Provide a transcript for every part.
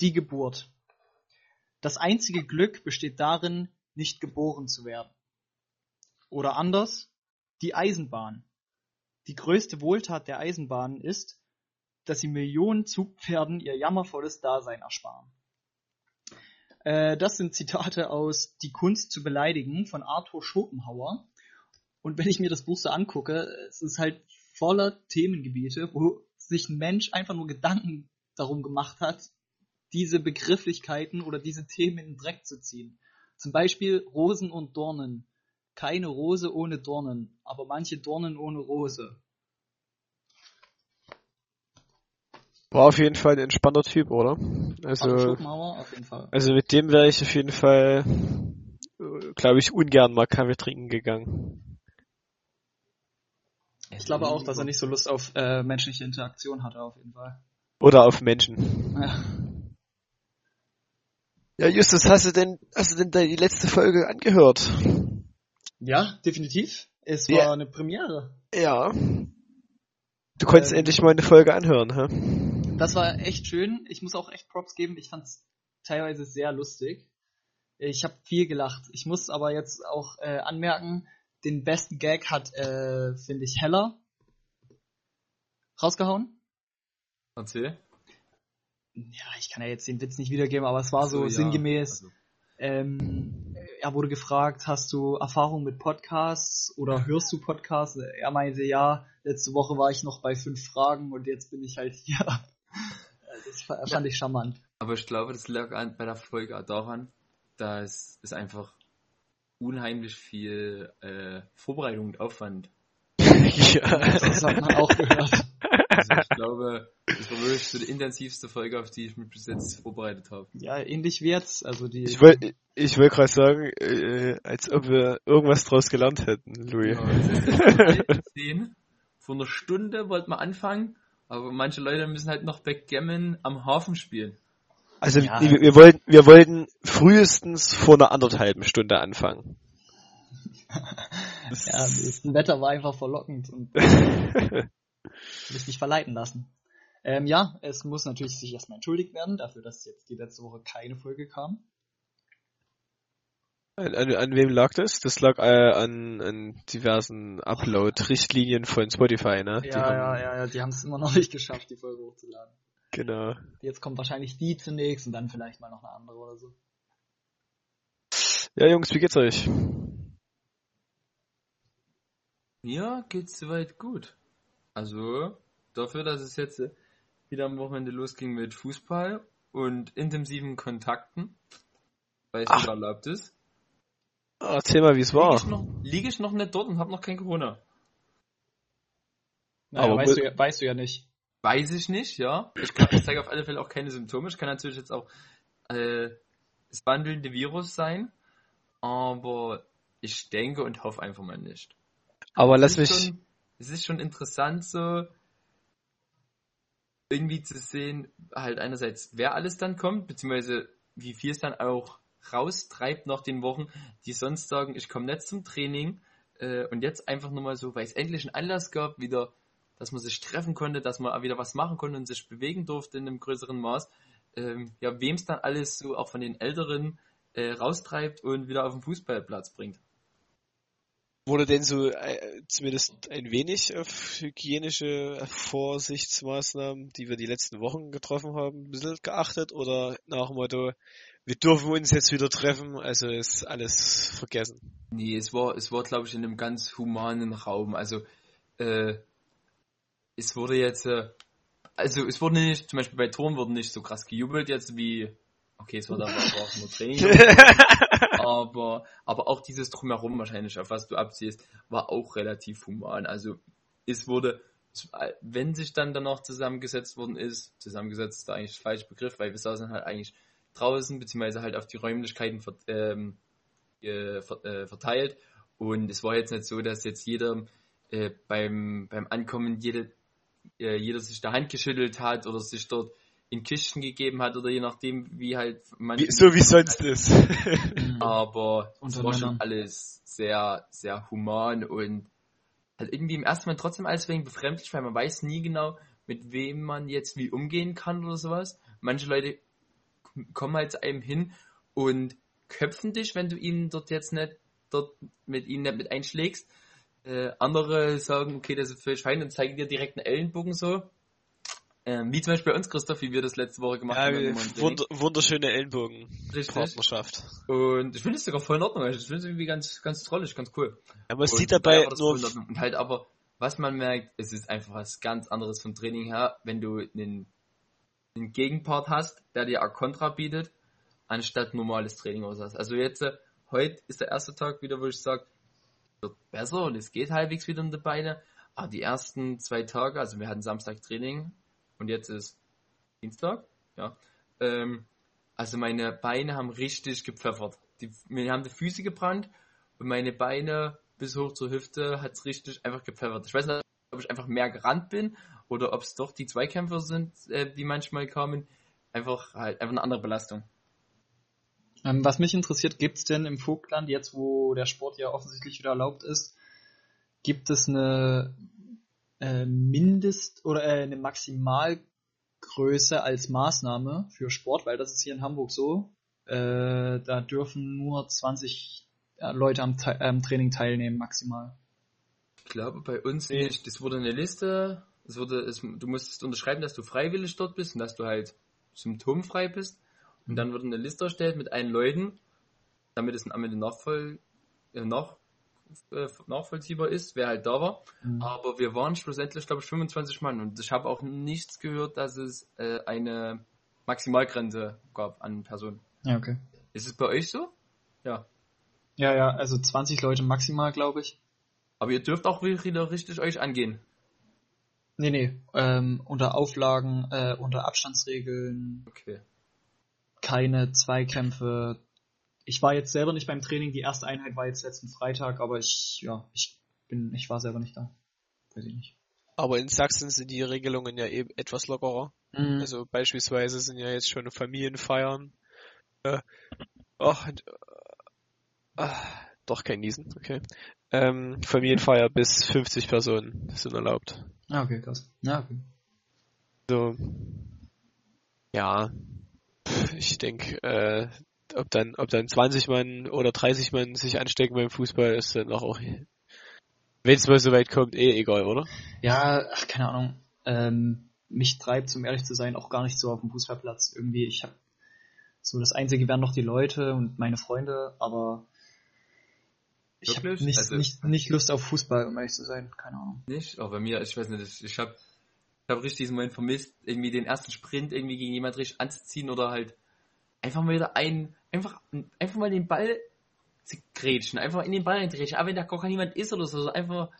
die Geburt. Das einzige Glück besteht darin, nicht geboren zu werden. Oder anders, die Eisenbahn. Die größte Wohltat der Eisenbahnen ist, dass sie Millionen Zugpferden ihr jammervolles Dasein ersparen. Äh, das sind Zitate aus Die Kunst zu beleidigen von Arthur Schopenhauer. Und wenn ich mir das Buch so angucke, es ist halt voller Themengebiete, wo sich ein Mensch einfach nur Gedanken darum gemacht hat, diese Begrifflichkeiten oder diese Themen in den Dreck zu ziehen. Zum Beispiel Rosen und Dornen. Keine Rose ohne Dornen, aber manche Dornen ohne Rose. War auf jeden Fall ein entspannter Typ, oder? Also, also mit dem wäre ich auf jeden Fall, glaube ich, ungern mal Kaffee trinken gegangen. Ich glaube auch, dass er nicht so Lust auf äh, menschliche Interaktion hatte, auf jeden Fall. Oder auf Menschen. Ja. Ja, Justus, hast du denn, hast du denn die letzte Folge angehört? Ja, definitiv. Es war ja. eine Premiere. Ja. Du konntest ähm, endlich mal eine Folge anhören, hä? Das war echt schön. Ich muss auch echt Props geben. Ich fand's teilweise sehr lustig. Ich habe viel gelacht. Ich muss aber jetzt auch äh, anmerken, den besten Gag hat, äh, finde ich, Heller rausgehauen. Erzähl ja, ich kann ja jetzt den Witz nicht wiedergeben, aber es war so, so sinngemäß. Also. Ähm, er wurde gefragt, hast du Erfahrung mit Podcasts oder hörst du Podcasts? Er meinte, ja, letzte Woche war ich noch bei fünf Fragen und jetzt bin ich halt hier. Das fand ja. ich charmant. Aber ich glaube, das lag bei der Folge auch daran, dass es einfach unheimlich viel äh, Vorbereitung und Aufwand. ja, das hat man auch gehört. Also ich glaube, das war wirklich so die intensivste Folge, auf die ich mich bis jetzt vorbereitet habe. Ja, ähnlich wie jetzt. Also die ich wollte ich wollt gerade sagen, äh, als ob wir irgendwas draus gelernt hätten, Louis. Ja, Vor einer Stunde wollten wir anfangen, aber manche Leute müssen halt noch Backgammon am Hafen spielen. Also ja. wir, wir, wollten, wir wollten frühestens vor einer anderthalben Stunde anfangen. ja, das Wetter war einfach verlockend und Will mich verleiten lassen. Ähm, ja, es muss natürlich sich erstmal entschuldigt werden dafür, dass jetzt die letzte Woche keine Folge kam. An, an, an wem lag das? Das lag äh, an, an diversen Upload-Richtlinien von Spotify, ne? Ja, haben, ja, ja, ja, die haben es immer noch nicht geschafft, die Folge hochzuladen. Genau. Jetzt kommt wahrscheinlich die zunächst und dann vielleicht mal noch eine andere oder so. Ja, Jungs, wie geht's euch? Mir geht's soweit gut. Also dafür, dass es jetzt wieder am Wochenende losging mit Fußball und intensiven Kontakten, weil es wieder erlaubt ist. Erzähl mal, wie es war. Liege ich, noch, liege ich noch nicht dort und habe noch kein Corona. Naja, Aber weißt, du ja, weißt du ja nicht. Weiß ich nicht, ja. Ich, kann, ich zeige auf alle Fälle auch keine Symptome. Ich kann natürlich jetzt auch äh, das wandelnde Virus sein, aber ich denke und hoffe einfach mal nicht. Aber lass mich, schon, es ist schon interessant so irgendwie zu sehen, halt einerseits, wer alles dann kommt, beziehungsweise wie viel es dann auch raustreibt nach den Wochen, die sonst sagen, ich komme nicht zum Training äh, und jetzt einfach nur mal so, weil es endlich einen Anlass gab, wieder, dass man sich treffen konnte, dass man wieder was machen konnte und sich bewegen durfte in einem größeren Maß, ähm, ja, wem es dann alles so auch von den Älteren äh, raustreibt und wieder auf den Fußballplatz bringt. Wurde denn so äh, zumindest ein wenig auf hygienische Vorsichtsmaßnahmen, die wir die letzten Wochen getroffen haben, ein bisschen geachtet oder nach dem Motto, wir dürfen uns jetzt wieder treffen, also ist alles vergessen? Nee, es war, es war glaube ich in einem ganz humanen Raum. Also äh, es wurde jetzt, äh, also es wurde nicht, zum Beispiel bei Toren wurde nicht so krass gejubelt jetzt wie, okay, es war da auch nur Training. aber, aber auch dieses Drumherum wahrscheinlich, auf was du abziehst, war auch relativ human. Also es wurde, wenn sich dann danach zusammengesetzt worden ist, zusammengesetzt ist eigentlich der falsche Begriff, weil wir saßen halt eigentlich draußen, beziehungsweise halt auf die Räumlichkeiten ähm, äh, verteilt. Und es war jetzt nicht so, dass jetzt jeder äh, beim, beim Ankommen jede, äh, jeder sich der Hand geschüttelt hat oder sich dort in Kisten gegeben hat oder je nachdem, wie halt man. So wie sonst ist. Aber es war schon alles sehr, sehr human und halt irgendwie im ersten Mal trotzdem alles wegen befremdlich, weil man weiß nie genau, mit wem man jetzt wie umgehen kann oder sowas. Manche Leute kommen halt zu einem hin und köpfen dich, wenn du ihn dort jetzt nicht, dort mit ihnen nicht mit einschlägst. Äh, andere sagen, okay, das ist völlig fein und zeigen dir direkt einen Ellenbogen so. Ähm, wie zum Beispiel bei uns, Christoph, wie wir das letzte Woche gemacht Ja, haben. wund wunderschöne Ellenbogen-Partnerschaft. Richtig. Und ich finde es sogar voll in Ordnung. Also ich finde es irgendwie ganz, ganz trollig, ganz cool. Ja, man Und sieht dabei nur, Ordnung. Und halt aber, was man merkt, es ist einfach was ganz anderes vom Training her, wenn du einen, einen Gegenpart hast, der dir auch Kontra bietet, anstatt normales Training oder so. Also jetzt, äh, heute ist der erste Tag wieder, wo ich sage, wird besser und es geht halbwegs wieder in die Beine. Aber die ersten zwei Tage, also wir hatten Samstag Training und jetzt ist Dienstag, ja. Ähm, also meine Beine haben richtig gepfeffert. Die, mir haben die Füße gebrannt und meine Beine bis hoch zur Hüfte hat's richtig einfach gepfeffert. Ich weiß nicht, ob ich einfach mehr gerannt bin oder ob es doch die Zweikämpfer sind, äh, die manchmal kamen. Einfach halt einfach eine andere Belastung. Ähm, was mich interessiert, gibt es denn im Vogtland, jetzt wo der Sport ja offensichtlich wieder erlaubt ist, gibt es eine äh, Mindest- oder äh, eine Maximalgröße als Maßnahme für Sport? Weil das ist hier in Hamburg so. Äh, da dürfen nur 20 äh, Leute am, Te- am Training teilnehmen, maximal. Ich glaube bei uns Nee. nicht. Das wurde eine Liste. Es wurde, es, du musstest unterschreiben, dass du freiwillig dort bist und dass du halt symptomfrei bist. Und dann wurde eine Liste erstellt mit allen Leuten, damit es am Ende nachvoll, äh, nach, äh, nachvollziehbar ist, wer halt da war. Mhm. Aber wir waren schlussendlich, glaube ich, 25 Mann und ich habe auch nichts gehört, dass es äh, eine Maximalgrenze gab an Personen. Ja, okay. Ist es bei euch so? Ja. Ja, ja, also 20 Leute maximal, glaube ich. Aber ihr dürft auch wieder richtig euch angehen. Nee, nee, ähm, unter Auflagen, äh, unter Abstandsregeln, Okay. keine Zweikämpfe. Ich war jetzt selber nicht beim Training, die erste Einheit war jetzt letzten Freitag, aber ich, ja, ich bin, ich war selber nicht da. Weiß ich nicht. aber in Sachsen sind die Regelungen ja eben etwas lockerer. Mhm. Also beispielsweise sind ja jetzt schon Familienfeiern. Äh, ach, und, äh, ah, doch kein Niesen, okay. Ähm, Familienfeier bis 50 Personen sind erlaubt. Ah, okay, krass. Ja, okay. So, ja, ich denke, äh, ob dann, ob dann 20 Mann oder 30 Mann sich anstecken beim Fußball, ist dann auch, auch wenn es mal so weit kommt, eh egal, oder? Ja, ach, keine Ahnung. Ähm, mich treibt, um ehrlich zu sein, auch gar nicht so auf dem Fußballplatz. Irgendwie, ich habe so das Einzige wären noch die Leute und meine Freunde, aber ich habe nicht, Also- nicht, nicht Lust auf Fußball, um ehrlich zu sein. Keine Ahnung. Nicht? Aber bei mir, ich weiß nicht, ich, ich habe ich hab richtig diesen Moment vermisst, irgendwie den ersten Sprint irgendwie gegen jemand richtig anzuziehen oder halt einfach mal wieder ein, einfach, einfach mal den Ball zu grätschen, einfach in den Ball reingrätschen, aber wenn da gar kein niemand ist oder so, so einfach,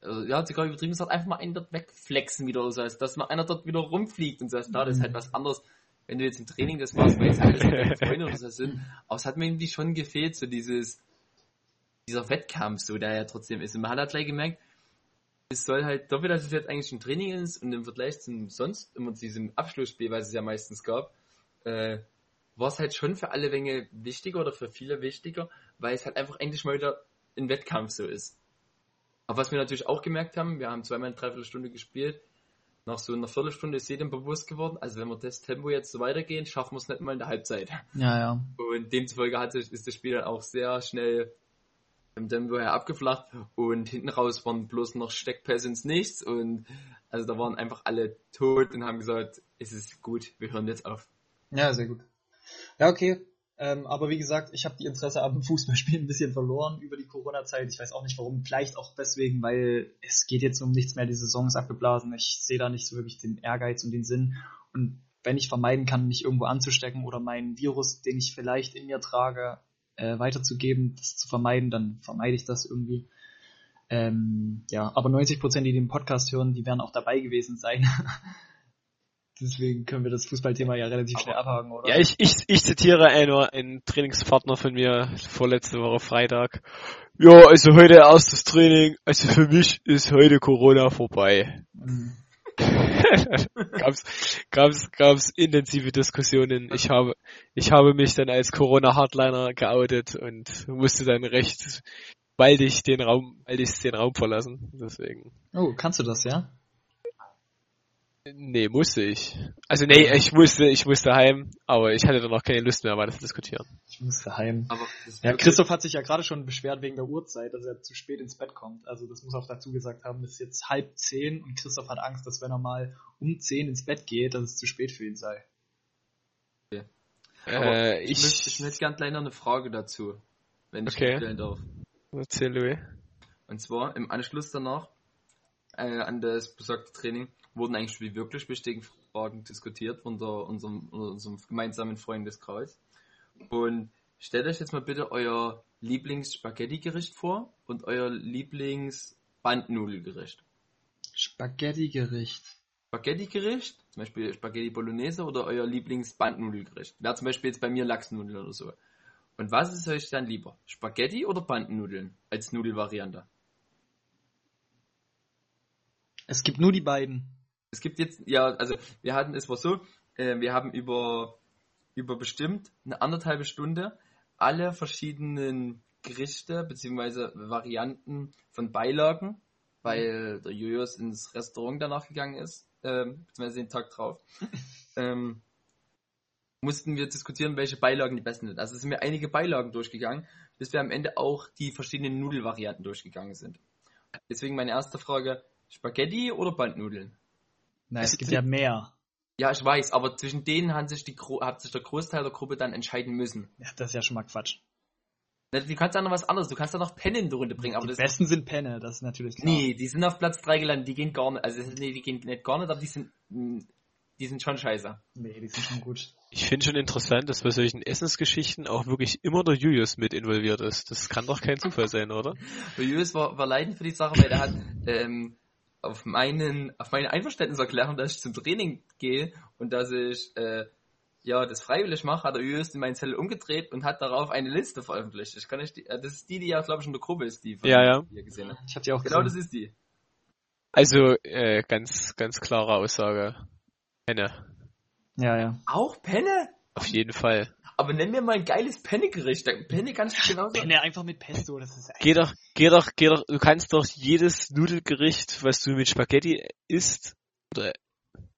also, ja, gerade übertrieben gesagt, einfach mal einen dort wegflexen wieder oder so, als dass mal einer dort wieder rumfliegt und so, klar, das ist halt was anderes, wenn du jetzt im Training das machst, weil es alles deine Freunde oder so sind, aber es hat mir irgendwie schon gefehlt, so dieses, dieser Wettkampf, so, der ja trotzdem ist. Und man hat halt gleich gemerkt, es soll halt, dafür, dass es jetzt eigentlich ein Training ist und im Vergleich zum sonst immer zu diesem Abschlussspiel, was es ja meistens gab, äh, war es halt schon für alle Wänge wichtiger oder für viele wichtiger, weil es halt einfach endlich mal wieder ein Wettkampf so ist. Aber was wir natürlich auch gemerkt haben, wir haben zweimal eine Dreiviertelstunde gespielt, nach so einer Viertelstunde ist jedem bewusst geworden, also wenn wir das Tempo jetzt so weitergehen, schaffen wir es nicht mal in der Halbzeit. Ja, ja. Und demzufolge hat sich, ist das Spiel dann auch sehr schnell im Tempo her abgeflacht und hinten raus waren bloß noch Steckpässe ins Nichts und also da waren einfach alle tot und haben gesagt, es ist gut, wir hören jetzt auf. Ja, sehr gut. Ja, okay. Ähm, aber wie gesagt, ich habe die Interesse am Fußballspielen ein bisschen verloren über die Corona-Zeit. Ich weiß auch nicht warum. Vielleicht auch deswegen, weil es geht jetzt um nichts mehr. Die Saison ist abgeblasen. Ich sehe da nicht so wirklich den Ehrgeiz und den Sinn. Und wenn ich vermeiden kann, mich irgendwo anzustecken oder meinen Virus, den ich vielleicht in mir trage, äh, weiterzugeben, das zu vermeiden, dann vermeide ich das irgendwie. Ähm, ja, aber 90 Prozent, die den Podcast hören, die werden auch dabei gewesen sein. Deswegen können wir das Fußballthema ja relativ schnell abhaken, oder? Ja, ich, ich, ich zitiere einer, einen Trainingspartner von mir vorletzte Woche Freitag. Ja, also heute erstes Training, also für mich ist heute Corona vorbei. Mhm. gab's, gab's, gab's intensive Diskussionen. Ich habe, ich habe mich dann als Corona-Hardliner geoutet und musste dann recht baldig den Raum, baldig den Raum verlassen. Deswegen. Oh, kannst du das, ja? Nee, musste ich. Also nee, ich musste, ich musste heim, aber ich hatte dann auch keine Lust mehr, weiter zu diskutieren. Ich muss daheim. Aber das ist Ja, Christoph hat sich ja gerade schon beschwert wegen der Uhrzeit, dass er zu spät ins Bett kommt. Also das muss auch dazu gesagt haben, es ist jetzt halb zehn und Christoph hat Angst, dass wenn er mal um zehn ins Bett geht, dass es zu spät für ihn sei. Aber Äh, ich, ich, möchte, ich möchte gerne gleich noch eine Frage dazu, wenn ich Okay. stellen darf. erzähl Louis. Und zwar im Anschluss danach äh, an das besagte Training wurden eigentlich die wirklich wichtigen Fragen diskutiert unter unserem, unserem gemeinsamen Freundeskreis. Und stellt euch jetzt mal bitte euer Lieblings-Spaghetti-Gericht vor und euer Lieblings-Bandnudelgericht. Spaghetti-Gericht. Spaghetti-Gericht, zum Beispiel Spaghetti Bolognese oder euer Lieblings-Bandnudelgericht. Wäre zum Beispiel jetzt bei mir Lachsnudeln oder so. Und was ist euch dann lieber? Spaghetti oder Bandnudeln als Nudelvariante? Es gibt nur die beiden. Es gibt jetzt, ja, also wir hatten, es war so, äh, wir haben über, über bestimmt eine anderthalbe Stunde alle verschiedenen Gerichte bzw. Varianten von Beilagen, weil der Julius ins Restaurant danach gegangen ist, ähm, beziehungsweise den Tag drauf, ähm, mussten wir diskutieren, welche Beilagen die besten sind. Also sind wir einige Beilagen durchgegangen, bis wir am Ende auch die verschiedenen Nudelvarianten durchgegangen sind. Deswegen meine erste Frage, Spaghetti oder Bandnudeln? Nein, Es es gibt ja mehr. Ja, ich weiß, aber zwischen denen hat sich, die, hat sich der Großteil der Gruppe dann entscheiden müssen. Ja, das ist ja schon mal Quatsch. Du kannst ja noch was anderes, du kannst ja noch Penne in die Runde bringen, aber die das besten sind Penne, das ist natürlich klar. Nee, die sind auf Platz 3 gelandet, die gehen gar nicht, also nee, die gehen nicht gar nicht, aber die sind, mh, die sind schon scheiße. Nee, die sind schon gut. Ich finde schon interessant, dass bei solchen Essensgeschichten auch wirklich immer der Julius mit involviert ist. Das kann doch kein Zufall sein, oder? Der Julius war, war leidend für die Sache, weil der hat ähm, auf meinen, auf meine Einverständniserklärung, dass ich zum Training gehe und dass ich äh, ja das freiwillig mache, hat der Julius in meinen Zettel umgedreht und hat darauf eine Liste veröffentlicht. Ich kann nicht die, äh, das ist die, die ja glaube ich in der Gruppe ist, die von Ja, ja. die ihr gesehen habt. Ich hab die auch Genau gesehen. das ist die. Also, äh, ganz, ganz klare Aussage. Penne. Ja, ja. Auch Penne? Auf jeden Fall. Aber nenn mir mal ein geiles Penne-Gericht. Penne kannst du genauso. Penne einfach mit Pesto, das ist Geh doch, geh doch, geh doch, du kannst doch jedes Nudelgericht, was du mit Spaghetti isst, oder,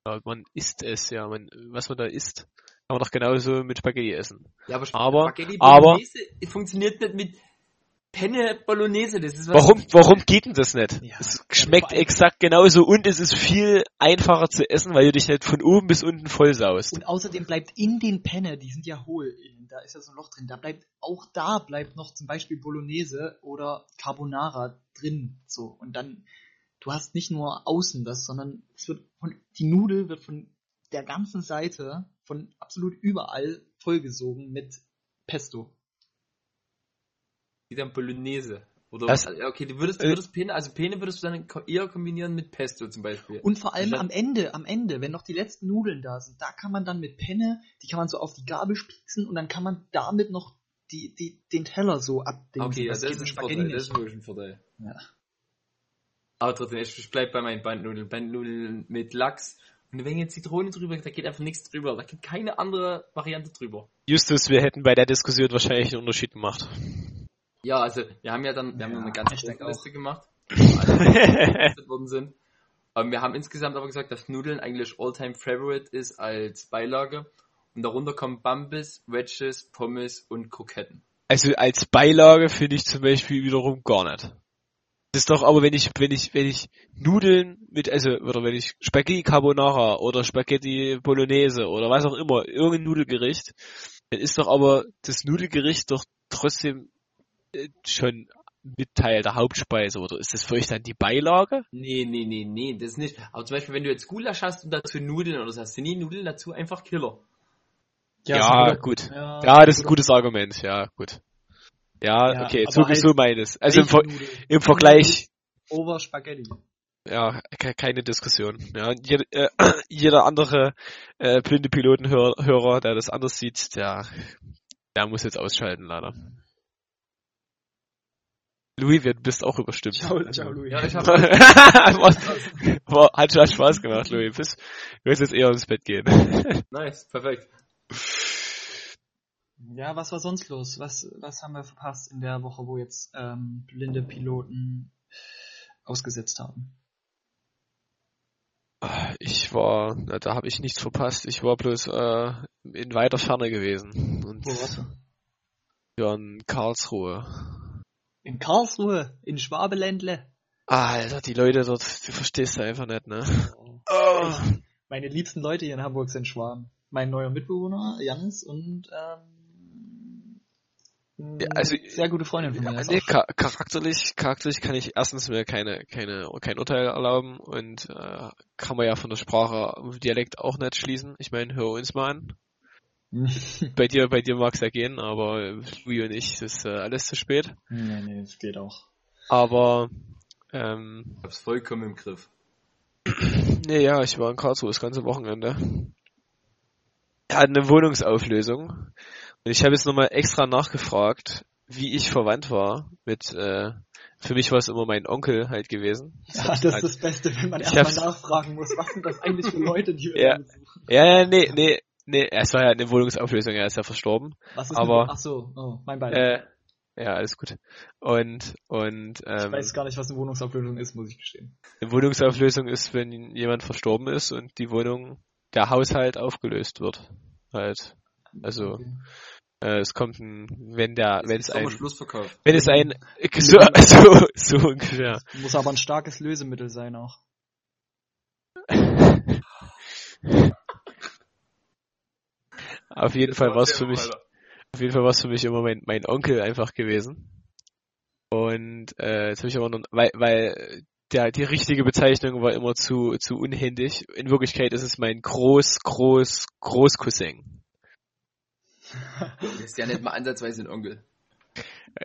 ja, man isst es, ja, man, was man da isst, kann man doch genauso mit Spaghetti essen. Ja, aber, Aber- Spaghetti aber- Bolognese funktioniert nicht mit Penne Bolognese. Das ist was Warum, warum geht denn das nicht? Ja, es schmeckt exakt genauso und es ist viel einfacher zu essen, weil du dich nicht von oben bis unten vollsaust. Und außerdem bleibt in den Penne, die sind ja hohl, da ist ja so ein Loch drin, da bleibt, auch da bleibt noch zum Beispiel Bolognese oder Carbonara drin, so. Und dann, du hast nicht nur außen das, sondern es wird von, die Nudel wird von der ganzen Seite, von absolut überall vollgesogen mit Pesto. Die dann Bolognese. Oder Das- okay, du würdest, du äh, würdest Penne, also Penne würdest du dann eher kombinieren mit Pesto zum Beispiel. Und vor allem Statt- am Ende, am Ende, wenn noch die letzten Nudeln da sind, da kann man dann mit Penne, die kann man so auf die Gabel spießen und dann kann man damit noch die, die, den Teller so abdingsen. okay, ja, das, ist ein Spaghetti Vorteil, das ist wirklich ein Vorteil. Ja. Aber trotzdem, ich, ich bleib bei meinen Bandnudeln. Bandnudeln mit Lachs und eine Menge Zitrone drüber, da geht einfach nichts drüber. Da geht keine andere Variante drüber. Justus, wir hätten bei der Diskussion wahrscheinlich einen Unterschied gemacht. Ja, also wir haben ja dann, wir haben Ja, eine ganz ich große denke auch. Liste gemacht, alle worden sind. Aber wir haben insgesamt aber gesagt, dass Nudeln eigentlich All-Time Favorite ist als Beilage. Und darunter kommen Bambis, Wedges, Pommes und Kroketten. Also als Beilage finde ich zum Beispiel wiederum gar nicht. Das ist doch aber, wenn ich, wenn ich, wenn ich Nudeln mit, also, oder wenn ich Spaghetti Carbonara oder Spaghetti Bolognese oder was auch immer, irgendein Nudelgericht, dann ist doch aber das Nudelgericht doch trotzdem schon mit Teil der Hauptspeise, oder ist das für euch dann die Beilage? Nee, nee, nee, nee, das nicht. Aber zum Beispiel, wenn du jetzt Gulasch hast und dazu Nudeln oder hast, sind die Nudeln dazu einfach Killer. Ja, ein guter- gut. Ja, Ja, das ist ein gutes Argument, ja, gut. Ja, Ja, okay, so, halt so meines. Also im, Ver Nudel? im Vergleich, Over Spaghetti. ja, ke keine Diskussion. Ja, jeder, äh, jeder andere äh, blinde Pilotenhörer, der das anders sieht, der, der muss jetzt ausschalten, leider. Louis, du bist auch überstimmt. Ciao, ciao, Louis. Ja, ich hab- War, hat schon Spaß gemacht, Louis. Bis, du wirst jetzt eher ins Bett gehen. Nice, perfekt. Ja, was war sonst los? Was, was haben wir verpasst in der Woche, wo jetzt ähm, blinde Piloten ausgesetzt haben? Ich war, na, da habe ich nichts verpasst. Ich war bloß äh, in weiter Ferne gewesen. Und Wo warst du? ja, in Karlsruhe. In Karlsruhe, in Schwabeländle. Alter, die Leute dort, du verstehst du einfach nicht, ne? Oh. Meine liebsten Leute hier in Hamburg sind Schwaben. Mein neuer Mitbewohner, Jans, und ähm, Ja, also- sehr gute Freundin von mir. Ja, nee, auch- cha charakterlich, charakterlich kann ich erstens mir keine, keine, kein Urteil erlauben und äh, kann man ja von der Sprache Dialekt auch nicht schließen. Ich meine, hör uns mal an. Bei dir, bei dir mag's ja gehen, aber Louis und ich, das ist äh, alles zu spät. nee, nee, das geht auch. Aber ähm, Ich hab's vollkommen im Griff. nee, ja, ich war in Karlsruhe das ganze Wochenende. Er hat eine Wohnungsauflösung und ich habe jetzt nochmal extra nachgefragt, wie ich verwandt war mit äh, für mich war es immer mein Onkel halt gewesen. Ja, das ist das Beste, wenn man erstmal nachfragen muss, was sind das eigentlich für Leute, die wir Ja. Ja, ja, nee, nee, nee, es war ja eine Wohnungsauflösung, er ist ja verstorben. Was ist Aber- mit, ach so, oh, mein Beileid. Äh, ja, alles gut. Und, und, ich ähm, weiß gar nicht, was eine Wohnungsauflösung ist, muss ich gestehen. eine Wohnungsauflösung ist, wenn jemand verstorben ist und die Wohnung, der Haushalt aufgelöst wird. Halt. Also, Okay. äh, es kommt ein, wenn der, wenn es ein, Schlussverkauf. wenn es ein, so, so, so ungefähr. Muss aber ein starkes Lösemittel sein auch. Auf jeden Fall war es für mich, auf jeden Fall war es für mich immer mein, mein Onkel einfach gewesen. Und äh, jetzt habe ich aber noch, weil, weil der, die richtige Bezeichnung war immer zu, zu unhändig. In Wirklichkeit ist es mein Groß, Groß, Großcousin. Das ist ja nicht mal ansatzweise ein Onkel.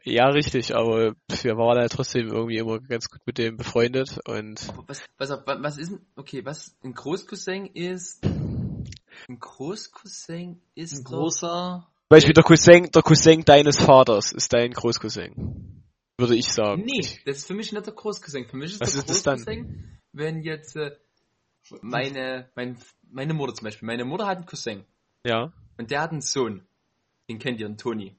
Ja, richtig, aber wir waren halt trotzdem irgendwie immer ganz gut mit dem befreundet und was, was, was, was ist ein, okay, was ein Großcousin ist, ein Großcousin ist Ein großer, zum Beispiel der Cousin, der Cousin deines Vaters ist dein Großcousin. Würde ich sagen. Nee, das ist für mich nicht der Großcousin. Für mich ist Was der ist das dann? Großcousin, wenn jetzt äh, meine, mein, meine Mutter zum Beispiel, meine Mutter hat einen Cousin Ja. und der hat einen Sohn. Den kennt ihr, einen Toni.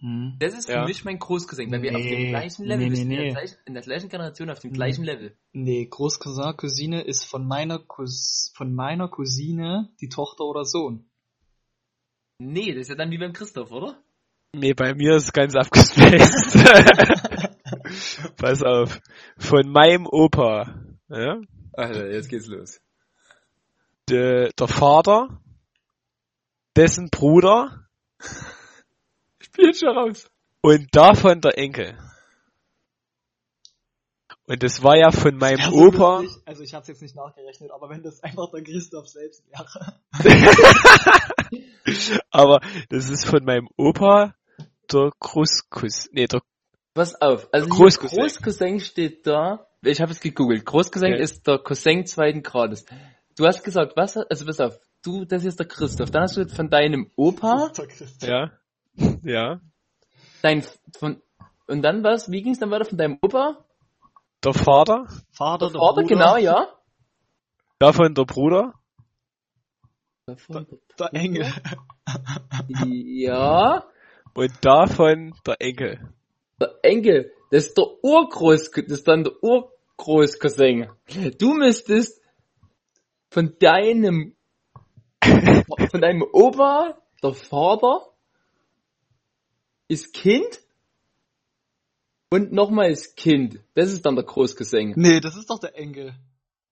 Hm. Das ist für Ja. mich mein Großcousin, weil wir auf dem Nee, gleichen Level nee, sind, nee, in, der nee. gleichen, in der gleichen Generation, auf dem Nee. gleichen Level. Nee, Großcousin, Cousine ist von meiner Cous von meiner Cousine die Tochter oder Sohn. Nee, das ist ja dann wie beim Christoph, oder? Nee, bei mir ist es ganz abgespaced. Pass auf. Von meinem Opa, ja, Alter, jetzt geht's los. der, der Vater, dessen Bruder jetzt schon raus. und davon der Enkel. Und das war ja von meinem Wär so Opa, lustig, also ich hab's jetzt nicht nachgerechnet, aber wenn das einfach der Christoph selbst wäre. aber das ist von meinem Opa der Großkuss, nee, der, Pass auf, also Großcousin. Großcousin steht da. Ich habe es gegoogelt. Großcousin Okay. ist der Cousin zweiten Grades. Du hast gesagt, was? Also pass auf, du, das ist der Christoph. Dann hast du jetzt von deinem Opa, Der Christoph. ja, ja, dein von und dann was? Wie ging's dann weiter von deinem Opa? der Vater, Vater, Der Vater, genau, ja. davon der Bruder, Der Engel. Ja. und davon der Enkel. Der Enkel, das ist der Urgroß, das ist dann der Urgroßcousin. Du müsstest von deinem, von deinem Opa, der Vater, ist Kind und nochmal ist Kind. Das ist dann der Großcousin. Nee, das ist doch der Engel.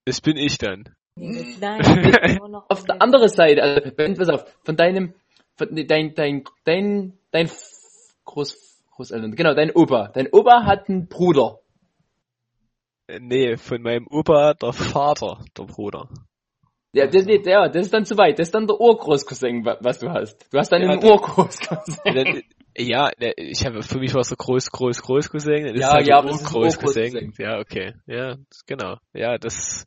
Das bin ich dann. Nein, Auf der anderen Seite, also, wenn, pass auf, von deinem, von, dein, dein, dein, dein Groß, Großeltern, genau, dein Opa. Dein Opa hat einen Bruder. Äh, Nee, von meinem Opa der Vater, der Bruder. Ja, das, nee, ja, das ist dann zu weit. Das ist dann der Urgroßcousin, wa- was du hast. Du hast dann Ja, einen Urgroßcousin. Ja, ich habe für mich war es der Groß, Groß, Großcousin. Das Ja, halt ja, der ist Urgroßcousin. Urgroßcousin. Ja, okay. Ja, genau. Ja, das,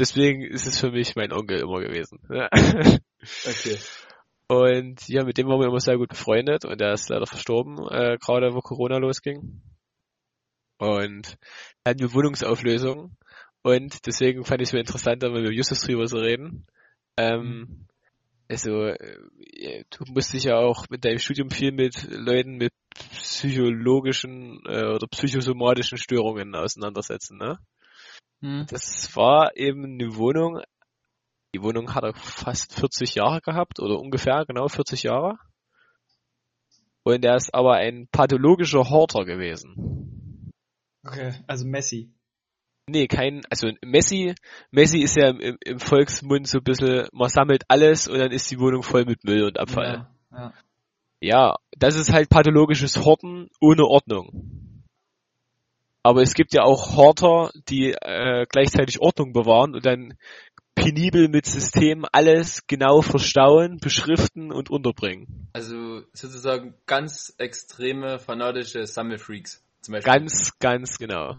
deswegen ist es für mich mein Onkel immer gewesen. Ja. Okay. Und ja, mit dem waren wir immer sehr gut befreundet und er ist leider verstorben, äh, gerade wo Corona losging. Und er hat eine Wohnungsauflösung und deswegen fand ich es mir interessant, wenn wir mit Justus drüber so reden. Ähm, also, äh, du musst dich ja auch mit deinem Studium viel mit Leuten mit psychologischen äh, oder psychosomatischen Störungen auseinandersetzen, ne? Hm. Das war eben eine Wohnung. Die Wohnung hat er fast 40 Jahre gehabt oder ungefähr genau 40 Jahre. Und er ist aber ein pathologischer Horter gewesen. Okay, also Messi. Nee, kein, also Messi, Messi ist ja im, im Volksmund so ein bisschen, man sammelt alles und dann ist die Wohnung voll mit Müll und Abfall. Ja, ja. Ja, das ist halt pathologisches Horten ohne Ordnung. Aber es gibt ja auch Horter, die äh, gleichzeitig Ordnung bewahren und dann penibel mit System alles genau verstauen, beschriften und unterbringen. Also sozusagen ganz extreme fanatische Sammelfreaks. Zum Beispiel. Ganz, ganz genau.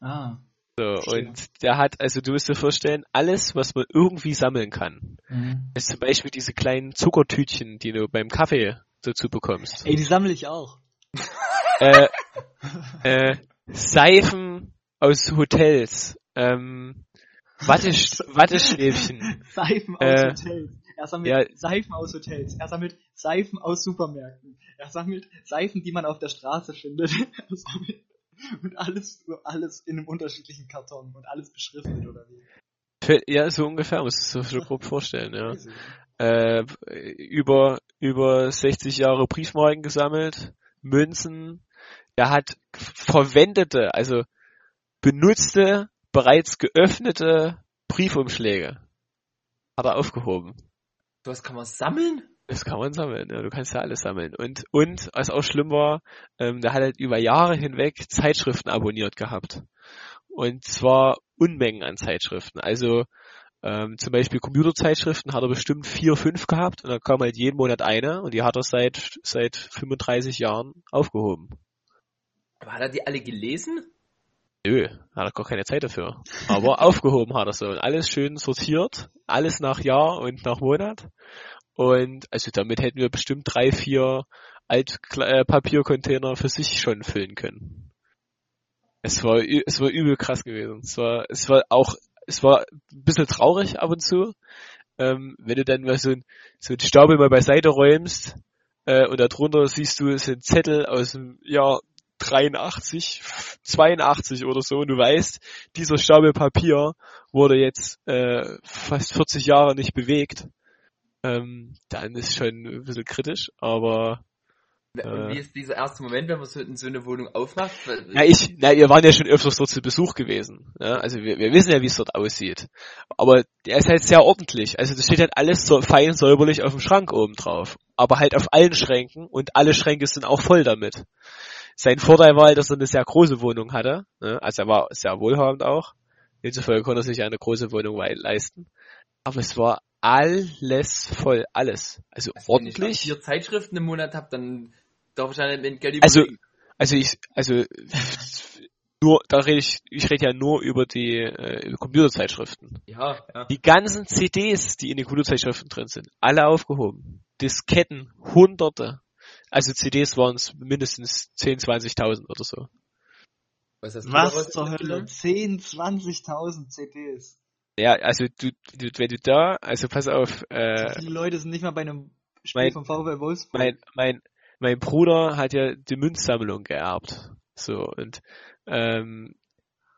Ah. So, und der hat, also du musst dir vorstellen, alles, was man irgendwie sammeln kann. Mhm. ist zum Beispiel diese kleinen Zuckertütchen, die du beim Kaffee dazu bekommst. Ey, die sammle ich auch. äh, äh, Seifen aus Hotels, ähm, Wattesch Wattestäbchen, Seifen aus Äh, Hotels. Er sammelt ja. Seifen aus Hotels. Er sammelt Seifen aus Supermärkten. Er sammelt Seifen, die man auf der Straße findet. Er sammelt und alles, alles in einem unterschiedlichen Karton und alles beschriftet oder wie. ja, so ungefähr, muss ich so, so grob vorstellen, ja. Äh, über, über 60 Jahre Briefmarken gesammelt, Münzen, er hat verwendete, also benutzte, bereits geöffnete Briefumschläge hat er aufgehoben. Was kann man sammeln? Das kann man sammeln, ja, du kannst ja alles sammeln. Und, und, was auch schlimm war, ähm, der hat halt über Jahre hinweg Zeitschriften abonniert gehabt. Und zwar Unmengen an Zeitschriften. Also, ähm, zum Beispiel Computerzeitschriften hat er bestimmt vier, fünf gehabt und da kam halt jeden Monat eine und die hat er seit, seit 35 Jahren aufgehoben. Aber hat er die alle gelesen? Nö, hat er gar keine Zeit dafür. Aber aufgehoben hat er so und alles schön sortiert, alles nach Jahr und nach Monat. Und also damit hätten wir bestimmt drei, vier Altpapiercontainer für sich schon füllen können. Es war, es war übel krass gewesen. Es war, es war auch, es war ein bisschen traurig ab und zu, ähm, wenn du dann mal so so ein Stapel mal beiseite räumst, äh, und darunter siehst du, es sind Zettel aus dem Jahr 83, 82 oder so, und du weißt, dieser Stapel Papier wurde jetzt äh, fast 40 Jahre nicht bewegt. Ähm, dann ist schon ein bisschen kritisch, aber Und Äh. wie ist dieser erste Moment, wenn man so in so eine Wohnung aufmacht? Ja, ich, na, wir waren ja schon öfters dort zu Besuch gewesen. Ja, also wir, wir wissen ja, wie es dort aussieht. Aber der ist halt sehr ordentlich. Also das steht halt alles so fein säuberlich auf dem Schrank oben drauf. Aber halt auf allen Schränken und alle Schränke sind auch voll damit. Sein Vorteil war halt, dass er eine sehr große Wohnung hatte. Ne? Also er war sehr wohlhabend auch. Demzufolge konnte er sich eine große Wohnung leisten. Aber es war alles voll, alles. Also Also Wenn ich ordentlich. vier Zeitschriften im Monat habe, dann darf ich ja nicht mit Geld Also, also ich, also nur, da rede ich, ich rede ja nur über die äh, über Computerzeitschriften. Ja, ja. Die ganzen CDs, die in den Computerzeitschriften drin sind, alle aufgehoben. Disketten, hunderte. Also CDs waren es mindestens 10, 20.000 oder so. Was hast du Was zur Hölle? genommen? 10, 20.000 CDs. Ja, also du, du wenn du da, also pass auf, äh, viele Leute sind nicht mal bei einem Spiel mein- vom VfL Wolfsburg. mein, mein, mein Bruder hat ja die Münzsammlung geerbt. So, und ähm,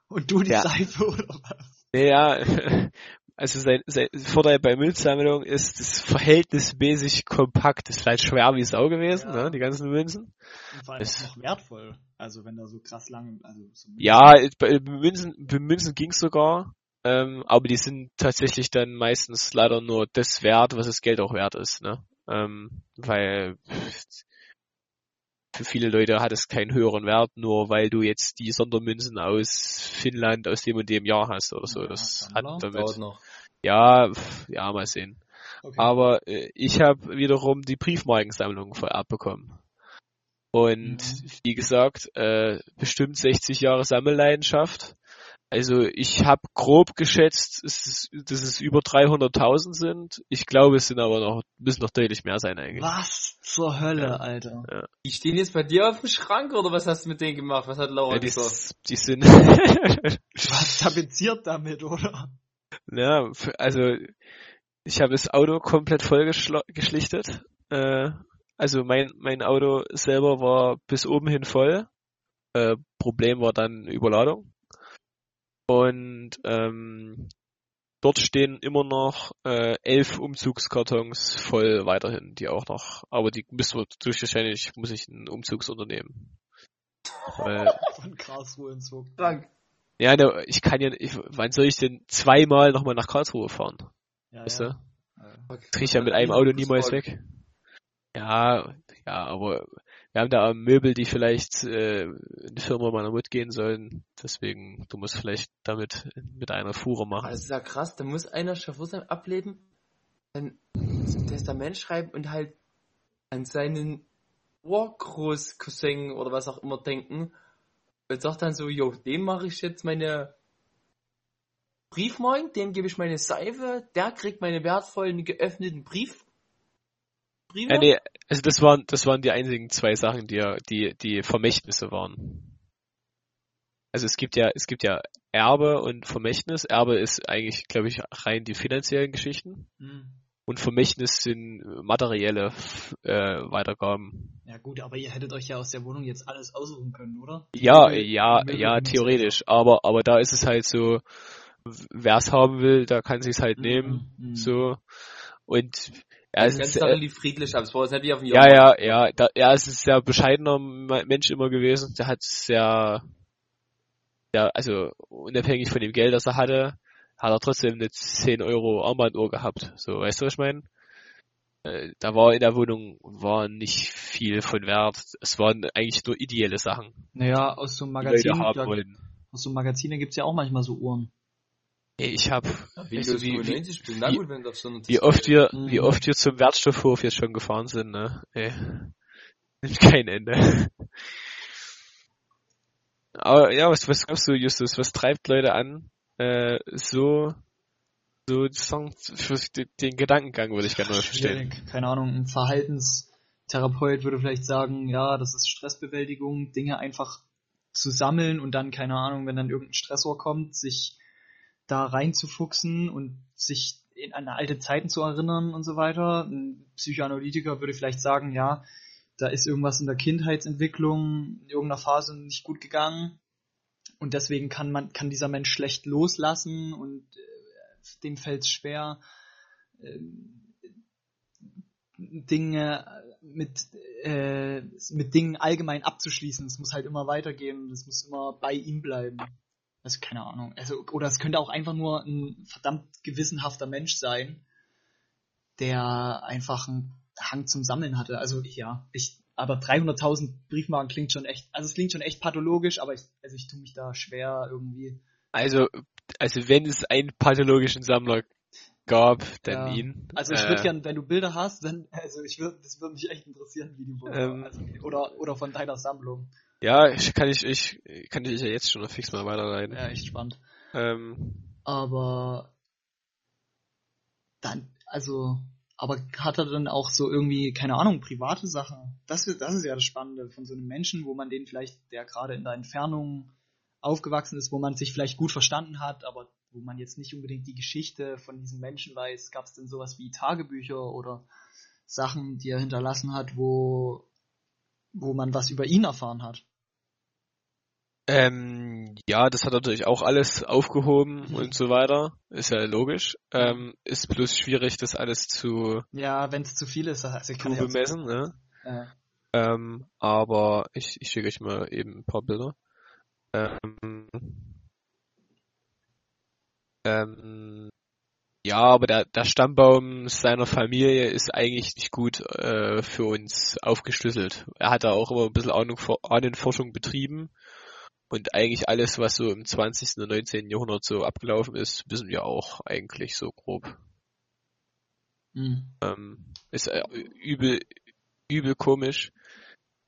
Und du die Ja. Seife oder was? Ja, also sein, sein Vorteil bei Münzsammlung ist das verhältnismäßig kompakt. Das ist halt schwer wie Sau gewesen, Ja. ne, die ganzen Münzen. Und vor allem Es- auch noch wertvoll. Also wenn da so krass lang, also so Ja, bei Münzen, bei Münzen ging's sogar, ähm, aber die sind tatsächlich dann meistens leider nur das wert, was das Geld auch wert ist, ne? Ähm, weil für viele Leute hat es keinen höheren Wert, nur weil du jetzt die Sondermünzen aus Finnland aus dem und dem Jahr hast oder so. Ja, Das hat damit. Ja, ja, mal sehen. Okay. Aber äh, ich habe wiederum die Briefmarkensammlung vererbt bekommen. Und Mhm. wie gesagt, äh, bestimmt 60 Jahre Sammelleidenschaft. Also ich habe grob geschätzt, es ist, dass es über 300.000 sind. Ich glaube, es sind aber noch müssen noch deutlich mehr sein eigentlich. Was zur Hölle, Ja. Alter. Die stehen jetzt bei dir auf dem Schrank oder was hast du mit denen gemacht? Was hat Laura Ja, die, gesagt? die sind hast tapeziert damit, oder? Ja, also ich habe das Auto komplett voll geschlo- geschlichtet. Äh, also mein mein Auto selber war bis oben hin voll. Äh, Problem war dann Überladung. Und ähm, dort stehen immer noch äh, elf Umzugskartons voll weiterhin, die auch noch, aber die müssen wir durchwahrscheinlich, muss ich ein Umzugsunternehmen. Weil, Von Karlsruhe ins Zug. Frank. ja, ne, ich kann ja, ich, wann soll ich denn zweimal nochmal nach Karlsruhe fahren? Ja, Weißt ja. du? Krieg ich ja mit einem Auto niemals weg. Ja, ja, aber wir haben da Möbel, die vielleicht äh, in die Firma meiner Mutter gehen sollen. Deswegen, du musst vielleicht damit mit einer Fuhre machen. Das ist ja krass, da muss einer Schaffhausen ableben, dann ein Testament schreiben und halt an seinen Urgroßcousin oder was auch immer denken und sagt dann so, jo, dem mache ich jetzt meine Briefmarken, dem gebe ich meine Seife, der kriegt meine wertvollen geöffneten Brief Briefe. Ja, nee, also das waren, das waren die einzigen zwei Sachen, die ja, die, die Vermächtnisse waren. Also es gibt ja, es gibt ja Erbe und Vermächtnis. Erbe ist eigentlich, glaube ich, rein die finanziellen Geschichten. Hm. Und Vermächtnis sind materielle äh, Weitergaben. Ja gut, aber ihr hättet euch ja aus der Wohnung jetzt alles aussuchen können, oder? Ja, ja, ja, theoretisch. Aber, aber da ist es halt so, wer es haben will, da kann sich halt Mhm, nehmen. mhm. So. Und ja, die es ganze ist, Sache äh, lief friedlich ab, es war jetzt nicht wie auf dem ja, ja, ja, da, ja, es ist ein sehr bescheidener Me- Mensch immer gewesen. Der hat sehr, ja, also unabhängig von dem Geld, das er hatte, hat er trotzdem eine 10 Euro Armbanduhr gehabt. So, weißt du, was ich meine? Äh, Da war in der Wohnung war nicht viel von Wert. Es waren eigentlich nur ideelle Sachen, Naja, aus so einem Magazin, da, aus so Magazine gibt's ja auch manchmal so Uhren. Ey, Ich hab, Windows weißt du, wie, wie, 95 spielen, na wie- gut, wenn du auf so wie oft wir, Mhm. wie oft wir zum Wertstoffhof jetzt schon gefahren sind, ne? Ey, nimmt kein Ende. Aber ja, was, was glaubst du, Justus, was treibt Leute an, äh, so, so sagen, für den, den Gedankengang würde ich gerne mal verstehen. Keine Ahnung, ein Verhaltenstherapeut würde vielleicht sagen, ja, das ist Stressbewältigung, Dinge einfach zu sammeln und dann, keine Ahnung, wenn dann irgendein Stressor kommt, sich da reinzufuchsen und sich in, an alte Zeiten zu erinnern und so weiter. Ein Psychoanalytiker würde vielleicht sagen, ja, da ist irgendwas in der Kindheitsentwicklung in irgendeiner Phase nicht gut gegangen und deswegen kann man kann dieser Mensch schlecht loslassen und äh, dem fällt es schwer ähm, Dinge mit äh, mit Dingen allgemein abzuschließen. Es muss halt immer weitergehen, es muss immer bei ihm bleiben. Also keine Ahnung. Also oder es könnte auch einfach nur ein verdammt gewissenhafter Mensch sein, der einfach einen Hang zum Sammeln hatte. Also ja, ich aber 300.000 Briefmarken klingt schon echt, also es klingt schon echt pathologisch, aber ich, also ich tue mich da schwer irgendwie. Also, also wenn es einen pathologischen Sammler gab, dann Ja. ihn. Also ich Äh, würde gern, wenn du Bilder hast, dann, also ich würde, das würde mich echt interessieren, wie die wurden. Ähm. also, oder, oder von deiner Sammlung. Ja, ich, kann ich, ich, kann ich ja jetzt schon fix mal weiterleiten. Ja, echt spannend. Ähm, Aber dann, also, aber hat er dann auch so irgendwie, keine Ahnung, private Sachen? Das, ist- das ist ja das Spannende von so einem Menschen, wo man den vielleicht, der gerade in der Entfernung aufgewachsen ist, wo man sich vielleicht gut verstanden hat, aber wo man jetzt nicht unbedingt die Geschichte von diesem Menschen weiß. Gab es denn sowas wie Tagebücher oder Sachen, die er hinterlassen hat, wo, wo man was über ihn erfahren hat? Ähm, ja, das hat natürlich auch alles aufgehoben Mhm. und so weiter. Ist ja logisch. Ähm, ist bloß schwierig, das alles zu, Ja, wenn es zu viel ist, also ich zu kann auch- bemessen, ne? Ja. Ähm, aber ich, ich schicke euch mal eben ein paar Bilder. Ähm, ähm, ja, aber der, der Stammbaum seiner Familie ist eigentlich nicht gut äh, für uns aufgeschlüsselt. Er hat da auch immer ein bisschen Ahnung, Ahnenforschung betrieben. Und eigentlich alles, was so im 20. und 19. Jahrhundert so abgelaufen ist, wissen wir auch eigentlich so grob. Mhm. Ähm, ist äh, übel, übel komisch.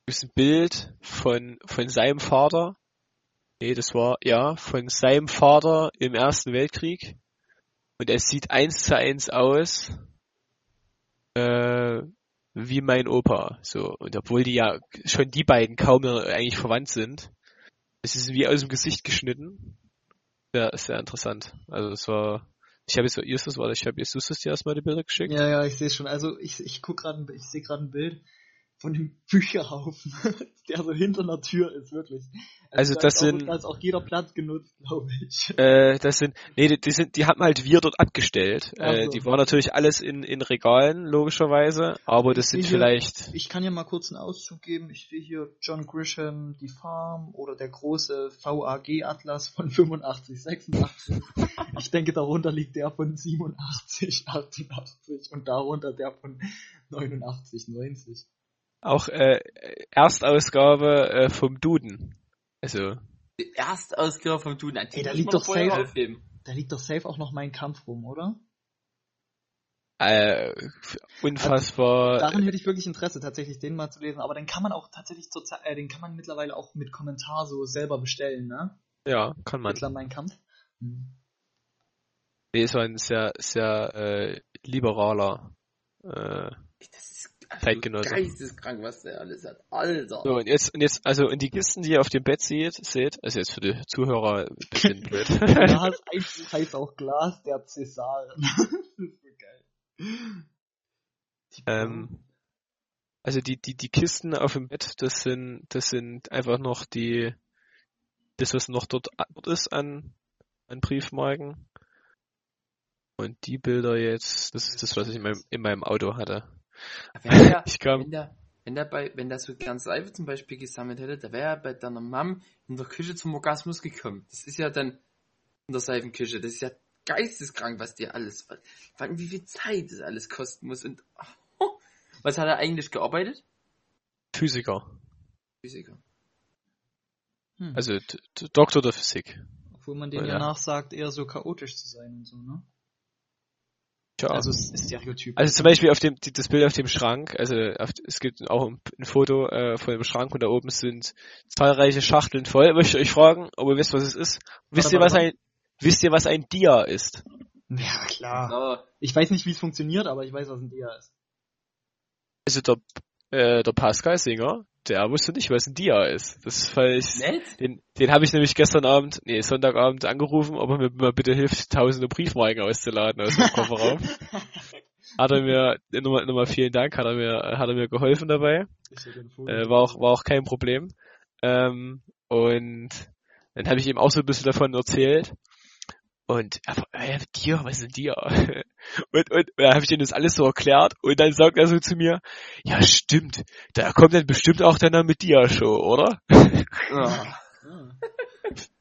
Ist ein Bild von, von seinem Vater. Nee, das war, ja, von seinem Vater im Ersten Weltkrieg. Und er sieht eins zu eins aus, äh, wie mein Opa. So. Und obwohl die ja schon die beiden kaum mehr eigentlich verwandt sind, es ist wie aus dem Gesicht geschnitten. Ja, ist sehr interessant. Also es war, ich habe jetzt, Justus, warte, ich habe Justus dir erstmal die Bilder geschickt. Ja, ja, ich sehe schon. Also ich, ich guck gerade, ich sehe gerade ein Bild. Von dem Bücherhaufen, der so hinter einer Tür ist, wirklich. Also da das auch- sind- Da ist auch jeder Platz genutzt, glaube ich. Äh, das sind, nee, die, die sind, die haben halt wir dort abgestellt. Äh, so. die waren natürlich alles in, in Regalen, logischerweise, aber das sind hier- vielleicht, Ich kann ja mal kurz einen Auszug geben. Ich sehe hier John Grisham, die Farm oder der große VAG-Atlas von 85, 86. ich denke, darunter liegt der von 87, 88 und darunter der von 89, 90. auch äh, Erstausgabe äh, vom Duden. Also, Die Erstausgabe vom Duden. Ey, da liegt doch safe- aufheben. Da liegt doch safe auch noch mein Kampf rum, oder? äh, unfassbar. Daran hätte ich wirklich Interesse, tatsächlich den mal zu lesen. Aber den kann man auch tatsächlich zur Zeit, äh, den kann man mittlerweile auch mit Kommentar so selber bestellen, ne? ja, kann man. Hitler mein Kampf. Hm. Nee, war ein sehr, sehr äh, liberaler. Äh, Das ist also Zeitgenosse. geisteskrank, was der alles hat. Alter. so, und jetzt, und jetzt, also, und die Kisten, die ihr auf dem Bett seht, seht, also jetzt für die Zuhörer ein bisschen blöd. Glas, ein Buch heißt auch Glas der Cäsaren. das ist so geil. Ähm, also die, die, die Kisten auf dem Bett, das sind, das sind einfach noch die, das, was noch dort, dort ist an, an Briefmarken. Und die Bilder jetzt, das ist das, was ich in meinem, in meinem Auto hatte. Wenn der, Ich kam, wenn der, wenn der bei, wenn der so ganz Seife zum Beispiel gesammelt hätte, da wäre er bei deiner Mom in der Küche zum Orgasmus gekommen. Das ist ja dann in der Seifenküche. Das ist ja geisteskrank, was dir alles, vor allem wie viel Zeit das alles kosten muss und, oh, was hat er eigentlich gearbeitet? Physiker. Physiker. Hm. Also Doktor der Physik. Obwohl man denen Ja. ja nachsagt, eher so chaotisch zu sein und so, ne? Tja. Also es ist Stereotyp. Also zum Beispiel auf dem, das Bild auf dem Schrank, also auf, es gibt auch ein, ein Foto äh, von dem Schrank und da oben sind zahlreiche Schachteln voll. Möchte ich euch fragen, ob ihr wisst, was es ist? Wisst ihr, was warte. ein, wisst ihr, was ein Dia ist? Ja, klar. Ja, Ich weiß nicht, wie es funktioniert, aber ich weiß, was ein Dia ist. Also der, äh, der Pascal Singer, der wusste nicht, was ein Dia ist. Das nett? den, den habe ich nämlich gestern Abend, nee, Sonntagabend angerufen, ob er mir mal bitte hilft, tausende Briefmarken auszuladen aus dem Kofferraum. hat er mir, nochmal, nochmal vielen Dank, hat er mir, hat er mir geholfen dabei. Äh, war auch war auch kein Problem. Ähm, und dann habe ich ihm auch so ein bisschen davon erzählt. Und er äh, dir, was ist denn dir? Und, und, und dann habe ich ihm das alles so erklärt und dann sagt er so zu mir, ja stimmt, da kommt dann bestimmt auch deine mit dir Show, oder? Ja.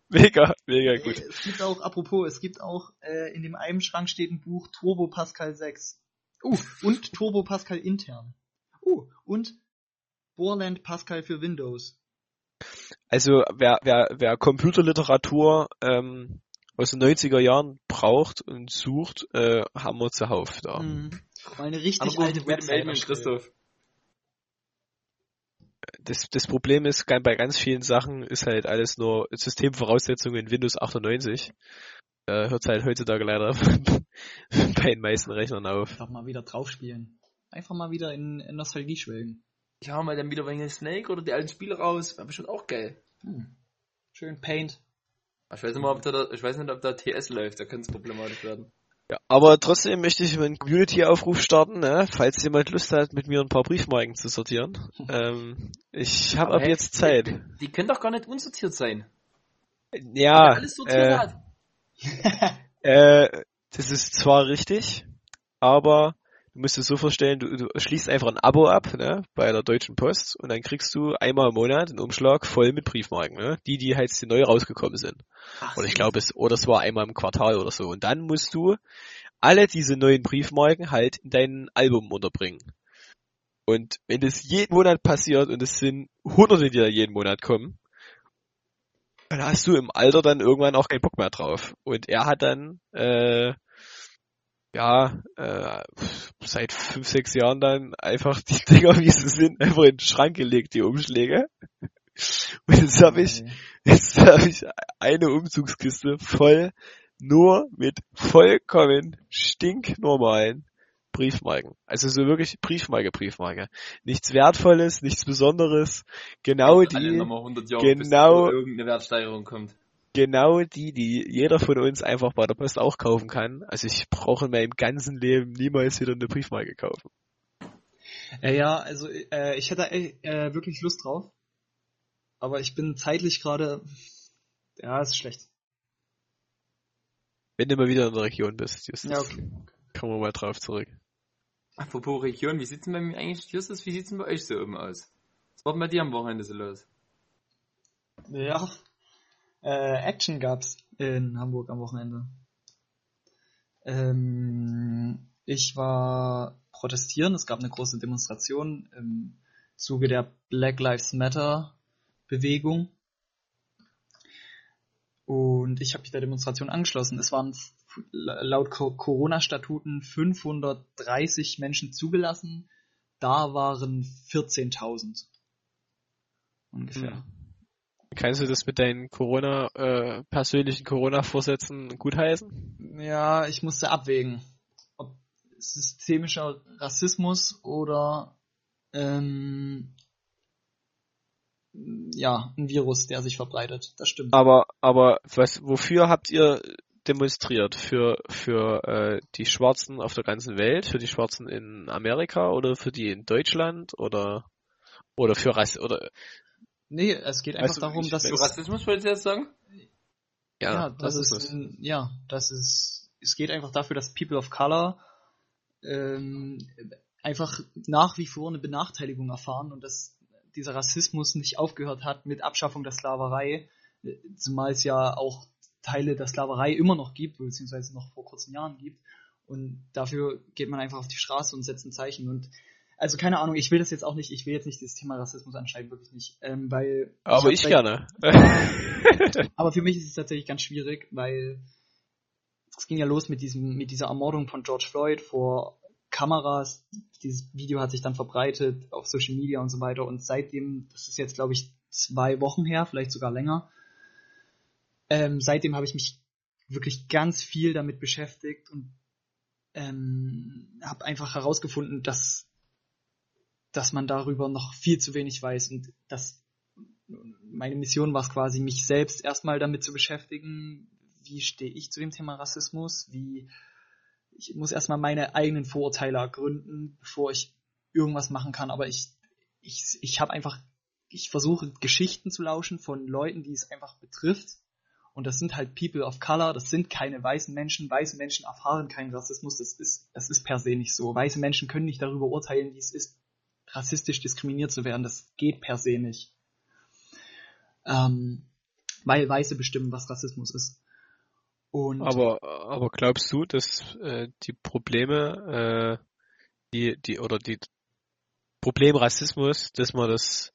Mega, mega gut. Es gibt auch, apropos, es gibt auch, äh, in dem einen Schrank steht ein Buch Turbo Pascal 6. Uh, und Turbo Pascal intern. Uh, und Borland Pascal für Windows. Also wer, wer, wer Computerliteratur ähm, aus den 90er Jahren braucht und sucht, äh, haben wir zuhauf da. Mhm. Mal eine richtig Anrufen alte Website. Christoph. das, das Problem ist, bei ganz vielen Sachen ist halt alles nur Systemvoraussetzungen in Windows 98. Da hört halt heutzutage leider bei den meisten Rechnern auf. Einfach mal wieder draufspielen. Einfach mal wieder in, in Nostalgie schwelgen. Ja, mal dann wieder wegen Snake oder die alten Spiele raus. War bestimmt auch geil. Hm. Schön Paint. Ich weiß nicht mal, ob da, ich weiß nicht, ob da TS läuft, da könnte es problematisch werden. Ja, aber trotzdem möchte ich einen Community-Aufruf starten, ne? falls jemand Lust hat, mit mir ein paar Briefmarken zu sortieren. ähm, ich habe ab hey, jetzt Zeit. Die, die können doch gar nicht unsortiert sein. Ja, alles sortiert äh, hat. Äh, das ist zwar richtig, aber du musst es so vorstellen, du, du schließt einfach ein Abo ab, ne, bei der Deutschen Post und dann kriegst du einmal im Monat einen Umschlag voll mit Briefmarken, ne, die, die halt neu rausgekommen sind. Ach, Oder ich glaube es, oder es war einmal im Quartal oder so. Und dann musst du alle diese neuen Briefmarken halt in dein Album unterbringen. Und wenn das jeden Monat passiert und es sind hunderte, die da jeden Monat kommen, dann hast du im Alter dann irgendwann auch keinen Bock mehr drauf. Und er hat dann, äh, ja, äh, seit fünf, sechs Jahren dann einfach die Dinger, wie sie sind, einfach in den Schrank gelegt, die Umschläge. Und jetzt habe ich, jetzt habe ich eine Umzugskiste voll nur mit vollkommen stinknormalen Briefmarken. Also so wirklich Briefmarke, Briefmarke. Nichts Wertvolles, nichts Besonderes. Genau die, nochmal 100 Jahre, genau- irgendeine Wertsteigerung kommt. Genau die, die jeder von uns einfach bei der Post auch kaufen kann. Also ich brauche in meinem ganzen Leben niemals wieder eine Briefmarke kaufen. Äh, ja, also äh, ich hätte äh, äh, wirklich Lust drauf. Aber ich bin zeitlich gerade. Ja, ist schlecht. Wenn du mal wieder in der Region bist, Justus, Ja, okay. kommen wir mal drauf zurück. Apropos Region, wie sieht's denn bei mir eigentlich, Justus, wie sieht's denn bei euch so oben aus? Was war denn bei dir am Wochenende so los? Ja. Äh, Action gab's in Hamburg am Wochenende. Ähm, ich war protestieren, es gab eine große Demonstration im Zuge der Black Lives Matter Bewegung. Und ich habe mich der Demonstration angeschlossen. Es waren laut Co- Corona-Statuten 530 Menschen zugelassen. Da waren 14.000. Ungefähr. Hm. Kannst du das mit deinen Corona, äh, persönlichen Corona-Vorsätzen gutheißen? Ja, ich musste abwägen, ob systemischer Rassismus oder ähm, ja, ein Virus, der sich verbreitet. Das stimmt. Aber, aber was, wofür habt ihr demonstriert? Für, für äh, die Schwarzen auf der ganzen Welt, für die Schwarzen in Amerika oder für die in Deutschland oder oder für Rass oder Nee, es geht einfach Weißt du, darum, ich- dass es, Rassismus wolltest du jetzt sagen? ja, ja, das ist, Rassismus. ein- ja, das ist, es geht einfach dafür, dass People of Color ähm, einfach nach wie vor eine Benachteiligung erfahren und dass dieser Rassismus nicht aufgehört hat mit Abschaffung der Sklaverei, äh, zumal es ja auch Teile der Sklaverei immer noch gibt, beziehungsweise noch vor kurzen Jahren gibt. Und dafür geht man einfach auf die Straße und setzt ein Zeichen. Und also keine Ahnung, ich will das jetzt auch nicht, ich will jetzt nicht das Thema Rassismus anschneiden, wirklich nicht. Ähm, weil Aber ich seit- gerne. aber für mich ist es tatsächlich ganz schwierig, weil es ging ja los mit diesem, mit dieser Ermordung von George Floyd vor Kameras. Dieses Video hat sich dann verbreitet auf Social Media und so weiter. Und seitdem, das ist jetzt glaube ich zwei Wochen her, vielleicht sogar länger, ähm, seitdem habe ich mich wirklich ganz viel damit beschäftigt und ähm, habe einfach herausgefunden, dass dass man darüber noch viel zu wenig weiß und dass meine Mission war es quasi, mich selbst erstmal damit zu beschäftigen, wie stehe ich zu dem Thema Rassismus, wie ich muss erstmal meine eigenen Vorurteile ergründen, bevor ich irgendwas machen kann, aber ich ich ich habe einfach ich versuche Geschichten zu lauschen von Leuten, die es einfach betrifft und das sind halt People of Color, das sind keine weißen Menschen, weiße Menschen erfahren keinen Rassismus, das ist das ist per se nicht so. Weiße Menschen können nicht darüber urteilen, wie es ist, rassistisch diskriminiert zu werden, das geht per se nicht. Ähm, weil Weiße bestimmen, was Rassismus ist. Und Aber, aber glaubst du, dass äh, die Probleme, äh, die, die, oder die Problem Rassismus, dass man das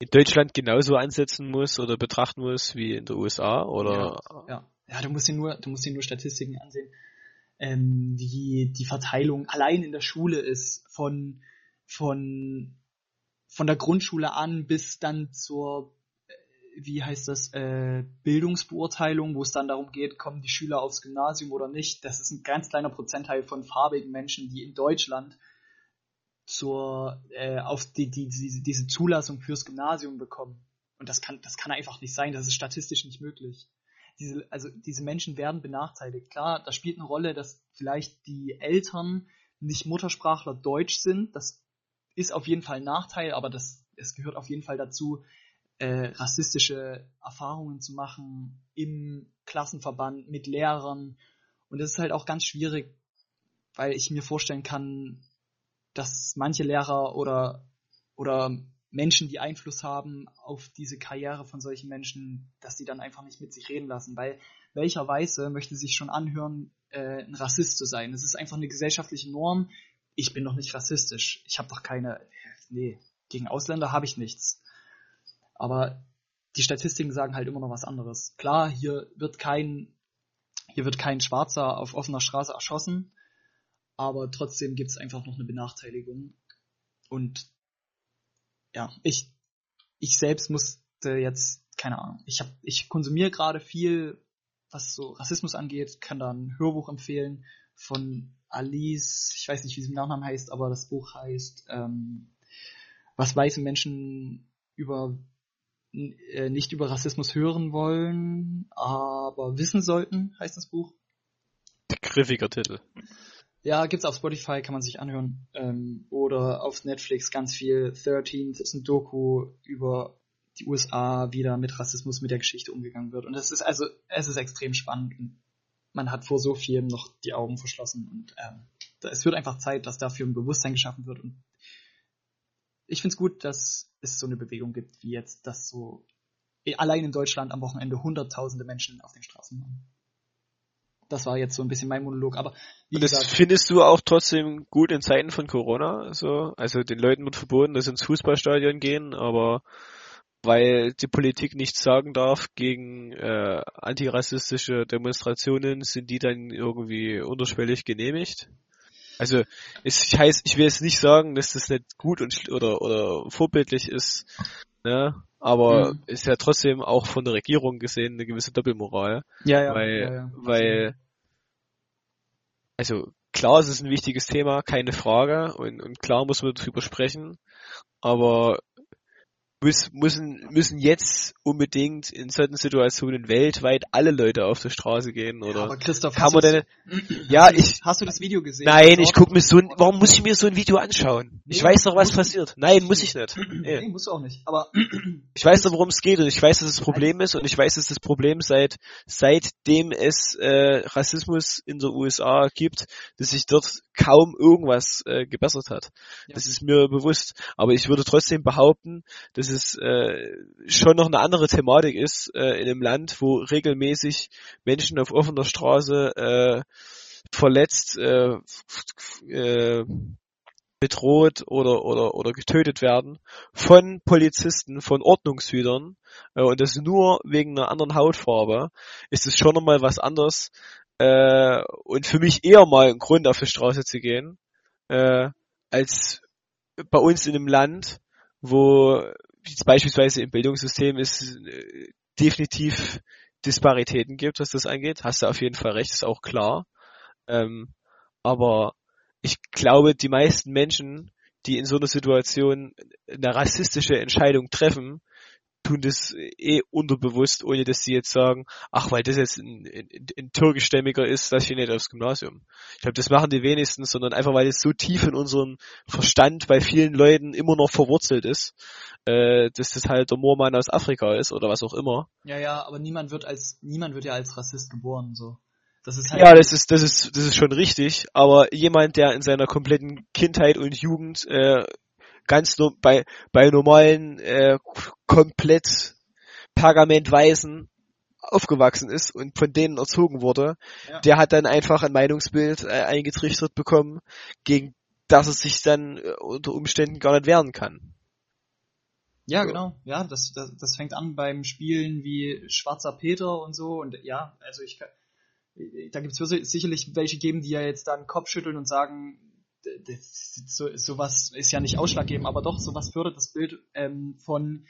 in Deutschland genauso ansetzen muss oder betrachten muss wie in der USA oder? Ja, ja, du musst dir nur, du musst dir nur Statistiken ansehen, ähm, wie die Verteilung allein in der Schule ist von von von der Grundschule an bis dann zur äh, wie heißt das, äh, Bildungsbeurteilung, wo es dann darum geht, kommen die Schüler aufs Gymnasium oder nicht. Das ist ein ganz kleiner Prozentteil von farbigen Menschen, die in Deutschland zur äh, auf die, die, die, diese Zulassung fürs Gymnasium bekommen. Und das kann, das kann einfach nicht sein, das ist statistisch nicht möglich. Diese, also diese Menschen werden benachteiligt. Klar, da spielt eine Rolle, dass vielleicht die Eltern nicht Muttersprachler Deutsch sind. Das ist auf jeden Fall ein Nachteil, aber das, es gehört auf jeden Fall dazu, äh, rassistische Erfahrungen zu machen im Klassenverband mit Lehrern. Und das ist halt auch ganz schwierig, weil ich mir vorstellen kann, dass manche Lehrer oder, oder Menschen, die Einfluss haben auf diese Karriere von solchen Menschen, dass die dann einfach nicht mit sich reden lassen, weil welcher Weiße möchte sich schon anhören, äh, ein Rassist zu sein? Das ist einfach eine gesellschaftliche Norm. Ich bin doch nicht rassistisch. Ich habe doch keine, nee, gegen Ausländer habe ich nichts. Aber die Statistiken sagen halt immer noch was anderes. Klar, hier wird kein, hier wird kein Schwarzer auf offener Straße erschossen, aber trotzdem gibt es einfach noch eine Benachteiligung. Und ja, ich, ich selbst musste jetzt, keine Ahnung, ich hab, ich konsumiere gerade viel, was so Rassismus angeht, kann da ein Hörbuch empfehlen von Alice, ich weiß nicht, wie sie im Nachnamen heißt, aber das Buch heißt, ähm, was weiße Menschen über äh, nicht über Rassismus hören wollen, aber wissen sollten, heißt das Buch. griffiger Titel. Ja, gibt's auf Spotify, kann man sich anhören. Ähm, oder auf Netflix ganz viel. 13 ist ein Doku über die USA, wie da mit Rassismus, mit der Geschichte umgegangen wird. Und es ist also, es ist extrem spannend. Und man hat vor so vielem noch die Augen verschlossen. Und ähm, da- es wird einfach Zeit, dass dafür ein Bewusstsein geschaffen wird. Und ich find's gut, dass es so eine Bewegung gibt, wie jetzt, dass so eh, allein in Deutschland am Wochenende hunderttausende Menschen auf den Straßen waren. Das war jetzt so ein bisschen mein Monolog, aber wie Und das gesagt, findest du auch trotzdem gut in Zeiten von Corona? So? Also den Leuten wird verboten, dass sie ins Fußballstadion gehen, aber weil die Politik nichts sagen darf gegen äh, antirassistische Demonstrationen, sind die dann irgendwie unterschwellig genehmigt? Also es heißt, ich will jetzt nicht sagen, dass das nicht gut und oder oder vorbildlich ist, ne? Aber Mhm. ist ja trotzdem auch von der Regierung gesehen eine gewisse Doppelmoral ja, ja, weil, ja, ja. weil, also klar, es ist ein wichtiges Thema, keine Frage, und, und klar muss man darüber sprechen, aber muss, müssen, müssen jetzt unbedingt in solchen Situationen weltweit alle Leute auf der Straße gehen, Ja, oder aber Christoph, kann man denn, ja, du, ich, hast du das Video gesehen? nein, ich guck mir so ein, warum muss ich mir so ein Video anschauen? Ich Nee, weiß doch, was passiert. Nein, muss ich nicht. Nee, Nee. musst du auch nicht. Aber Ich weiß doch, worum es geht und ich weiß, dass es das Problem ist und ich weiß, dass das Problem seit seitdem es äh, Rassismus in der USA gibt, dass sich dort kaum irgendwas äh, gebessert hat. Ja. Das ist mir bewusst. Aber ich würde trotzdem behaupten, dass es äh, schon noch eine andere Thematik ist äh, in einem Land, wo regelmäßig Menschen auf offener Straße äh, verletzt, äh, äh, bedroht oder, oder, oder getötet werden von Polizisten, von Ordnungshütern äh, und das nur wegen einer anderen Hautfarbe, ist es schon nochmal was anderes äh, und für mich eher mal ein Grund auf die Straße zu gehen, äh, als bei uns in einem Land, wo beispielsweise im Bildungssystem es äh, definitiv Disparitäten gibt, was das angeht. Hast du auf jeden Fall recht, ist auch klar. Ähm, aber ich glaube, die meisten Menschen, die in so einer Situation eine rassistische Entscheidung treffen, tun das eh unterbewusst, ohne dass sie jetzt sagen, ach, weil das jetzt ein, ein, ein türkischstämmiger ist, dass ich nicht aufs Gymnasium. Ich glaube, das machen die wenigsten, sondern einfach, weil es so tief in unserem Verstand bei vielen Leuten immer noch verwurzelt ist, äh, dass das halt der Moormann aus Afrika ist oder was auch immer. ja, ja, aber niemand wird als niemand wird ja als Rassist geboren. So, das ist halt Ja, das ist, das ist, das ist schon richtig, aber jemand, der in seiner kompletten Kindheit und Jugend äh, ganz nur bei, bei normalen, äh, komplett pergamentweißen aufgewachsen ist und von denen erzogen wurde, Ja. der hat dann einfach ein Meinungsbild äh, eingetrichtert bekommen, gegen das er sich dann äh, unter Umständen gar nicht wehren kann. Ja, So. genau. Ja, das, das, das fängt an beim Spielen wie Schwarzer Peter und so. Und ja, also ich kann, da gibt es sicherlich welche geben, die ja jetzt dann Kopf schütteln und sagen, so, sowas ist ja nicht ausschlaggebend, aber doch, sowas fördert das Bild ähm, von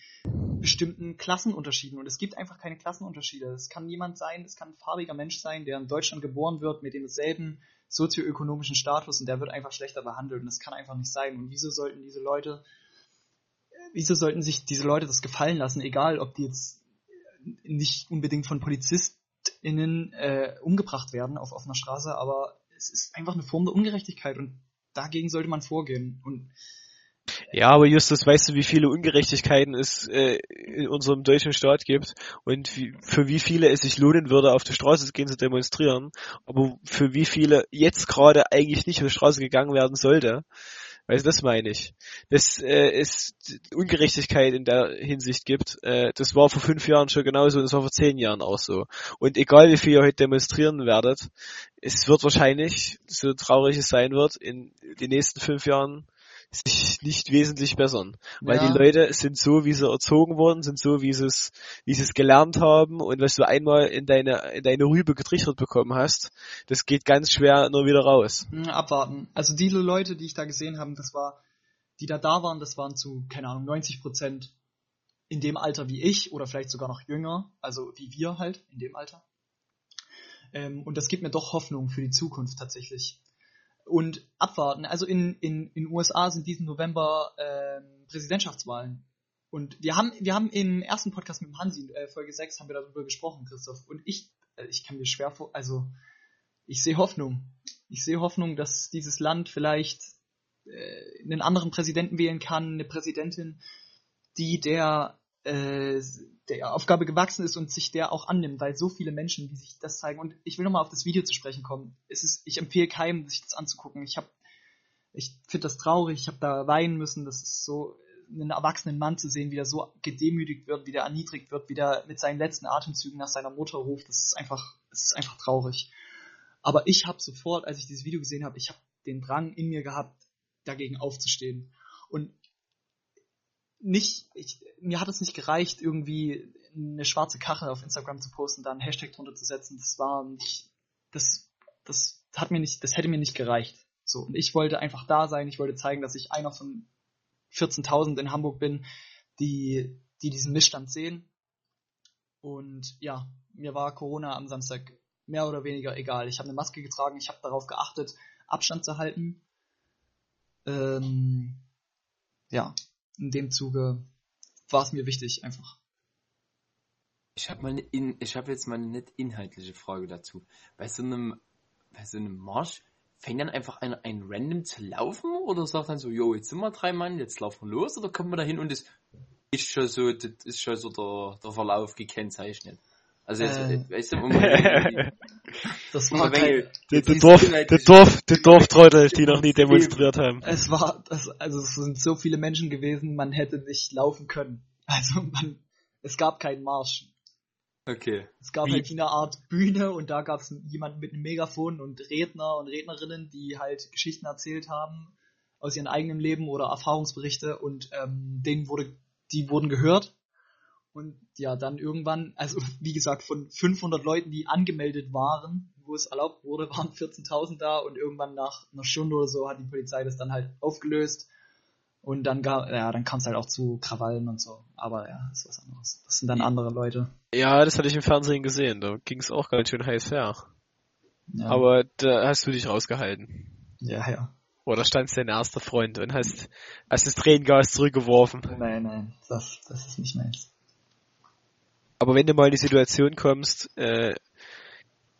bestimmten Klassenunterschieden. Und es gibt einfach keine Klassenunterschiede. Es kann jemand sein, es kann ein farbiger Mensch sein, der in Deutschland geboren wird mit demselben sozioökonomischen Status und der wird einfach schlechter behandelt. Und das kann einfach nicht sein. Und wieso sollten diese Leute wieso sollten sich diese Leute das gefallen lassen, egal ob die jetzt nicht unbedingt von PolizistInnen äh, umgebracht werden auf offener Straße, aber es ist einfach eine Form der Ungerechtigkeit und dagegen sollte man vorgehen. Und Ja, aber Justus, weißt du, wie viele Ungerechtigkeiten es äh, in unserem deutschen Staat gibt und wie, für wie viele es sich lohnen würde, auf die Straße zu gehen zu demonstrieren, aber für wie viele jetzt gerade eigentlich nicht auf die Straße gegangen werden sollte. Weißt du, das meine ich. Dass äh, es Ungerechtigkeit in der Hinsicht gibt, äh, das war vor fünf Jahren schon genauso und das war vor zehn Jahren auch so. Und egal wie viel ihr heute demonstrieren werdet, es wird wahrscheinlich, so traurig es sein wird, in den nächsten fünf Jahren sich nicht wesentlich bessern. Weil Ja. die Leute sind so, wie sie erzogen wurden, sind so, wie sie es, wie sie es gelernt haben und was du einmal in deine, in deine Rübe getrichtert bekommen hast, das geht ganz schwer nur wieder raus. mh, abwarten. Also diese Leute, die ich da gesehen habe, das war, die da da waren, das waren zu, keine Ahnung, 90 Prozent in dem Alter wie ich oder vielleicht sogar noch jünger, also wie wir halt in dem Alter. Ähm, und das gibt mir doch Hoffnung für die Zukunft tatsächlich. Und abwarten. Also in in in USA sind diesen November ähm, Präsidentschaftswahlen. Und wir haben wir haben im ersten Podcast mit dem Hansi, äh, Folge 6, haben wir darüber gesprochen, Christoph. Und ich äh, ich kann mir schwer vor, also ich sehe Hoffnung. Ich sehe Hoffnung, dass dieses Land vielleicht äh, einen anderen Präsidenten wählen kann, eine Präsidentin, die der, äh, der Aufgabe gewachsen ist und sich der auch annimmt, weil so viele Menschen, die sich das zeigen. Und ich will nochmal auf das Video zu sprechen kommen. Es ist, ich empfehle keinem, sich das anzugucken. Ich ich finde das traurig. Ich habe da weinen müssen. Das ist so einen erwachsenen Mann zu sehen, wie der so gedemütigt wird, wie der erniedrigt wird, wie der mit seinen letzten Atemzügen nach seiner Mutter ruft. Das ist einfach, das ist einfach traurig. Aber ich habe sofort, als ich dieses Video gesehen habe, ich habe den Drang in mir gehabt, dagegen aufzustehen. Und nicht, ich, mir hat es nicht gereicht, irgendwie eine schwarze Kachel auf Instagram zu posten, da einen Hashtag drunter zu setzen. Das war nicht, das, das hat mir nicht, das hätte mir nicht gereicht. So, und ich wollte einfach da sein, ich wollte zeigen, dass ich einer von 14.000 in Hamburg bin, die, die diesen Missstand sehen. Und ja, mir war Corona am Samstag mehr oder weniger egal. Ich habe eine Maske getragen, ich habe darauf geachtet, Abstand zu halten. Ähm, ja, in dem Zuge war es mir wichtig, einfach. Ich habe ich habe jetzt mal eine nicht inhaltliche Frage dazu. Bei so einem, bei so einem Marsch fängt dann einfach einer ein random zu laufen oder sagt dann so, jo, jetzt sind wir drei Mann, jetzt laufen wir los oder kommt man da hin und das ist schon so, das ist schon so der, der Verlauf gekennzeichnet. Also jetzt, Äh. weißt du, um, Das war kein, Der, der, Dorf, der, Dorf, der Dorftrottel, die noch nie demonstriert haben. es war, das, also es sind so viele Menschen gewesen, man hätte nicht laufen können. Also man, es gab keinen Marsch. okay. Es gab Wie- halt wie eine Art Bühne und da gab es jemanden mit einem Megafon und Redner und Rednerinnen, die halt Geschichten erzählt haben aus ihrem eigenen Leben oder Erfahrungsberichte und ähm, denen wurde, die wurden gehört. Und ja, dann irgendwann, also wie gesagt, von 500 Leuten, die angemeldet waren, wo es erlaubt wurde, waren 14.000 da und irgendwann nach einer Stunde oder so hat die Polizei das dann halt aufgelöst. Und dann, ja, dann kam es halt auch zu Krawallen und so. Aber ja, das ist was anderes. Das sind dann andere Leute. Ja, das hatte ich im Fernsehen gesehen. Da ging es auch ganz schön heiß her. Ja. Aber da hast du dich rausgehalten. ja, ja. Oder standst dein erster Freund und hast, hast das Tränengas zurückgeworfen. Nein, nein, das, das ist nicht meins. Aber wenn du mal in die Situation kommst, äh,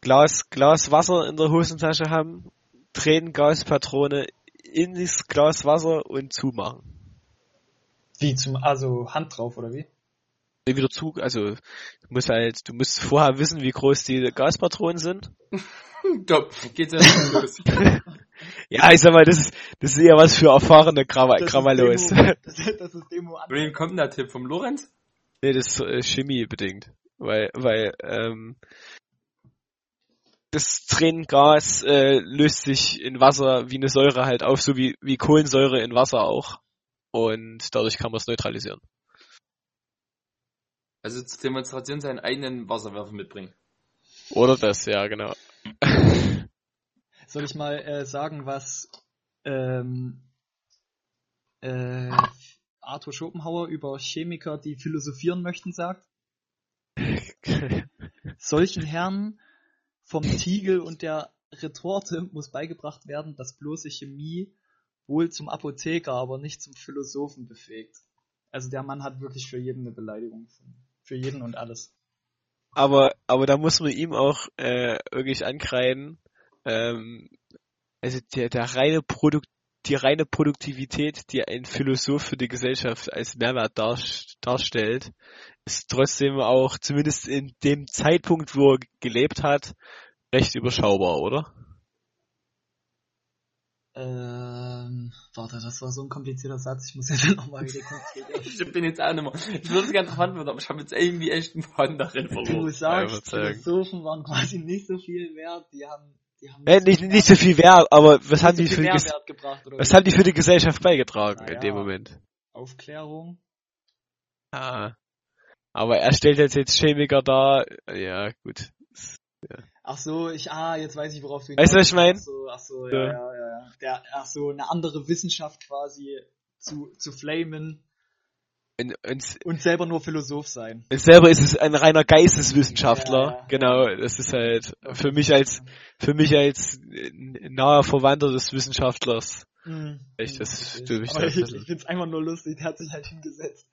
Glas, Glas Wasser in der Hosentasche haben, Tränengaspatrone in das Glas Wasser und zumachen. Wie zum, also Hand drauf oder wie? Wieder zu, also du musst halt, du musst vorher wissen, wie groß die Gaspatronen sind. Top, geht's ja schon los. Ja, ich sag mal, das ist, das ist eher was für erfahrene Krava Das ist Krawallos. Demo, das, das ist Demo wem kommt der Tipp? Vom Lorenz? Nee, das ist äh, Chemie bedingt. Weil, weil, ähm, das Tränengas äh, löst sich in Wasser wie eine Säure halt auf, so wie, wie Kohlensäure in Wasser auch. Und dadurch kann man es neutralisieren. Also zur Demonstration seinen eigenen Wasserwerfer mitbringen. Oder das, ja, genau. Soll ich mal äh, sagen, was ähm, äh, Arthur Schopenhauer über Chemiker, die philosophieren möchten, sagt? Solchen Herren vom Tiegel und der Retorte muss beigebracht werden, dass bloße Chemie wohl zum Apotheker, aber nicht zum Philosophen befähigt. Also der Mann hat wirklich für jeden eine Beleidigung. Für jeden und alles. aber, aber da muss man ihm auch äh, wirklich ankreiden, ähm, also der, der reine Produkt, die reine Produktivität, die ein Philosoph für die Gesellschaft als Mehrwert dar, darstellt, ist trotzdem auch, zumindest in dem Zeitpunkt, wo er gelebt hat, recht überschaubar, oder? Ähm, warte, das war so ein komplizierter Satz, ich muss jetzt nochmal rekonstruieren. Ich bin jetzt auch nicht mehr. Ich würde es gerne antworten, aber ich habe jetzt irgendwie echt einen Faden darin Du verloren. sagst, Verzeihung. Philosophen waren quasi nicht so viel wert, die haben Äh, nicht, nicht so viel Wert, aber was haben die für die, gebracht was haben die für die Gesellschaft beigetragen in Naja. dem Moment? Aufklärung. Ah. Aber er stellt jetzt jetzt Chemiker dar, ja, gut. Ach so, ich, ah, jetzt weiß ich, worauf du Weißt du, was ich mein? Ach so, ach so, Ja. ja, ja, ja, ja. Der, ach so, eine andere Wissenschaft quasi zu, zu flamen Und, und und selber nur Philosoph sein. selber ist es ein reiner Geisteswissenschaftler. Ja, ja. Genau, das ist halt für mich als für mich als naher Verwandter des Wissenschaftlers. Hm. Echt, das da ich, ein bisschen. ich find's einfach nur lustig, der hat sich halt hingesetzt.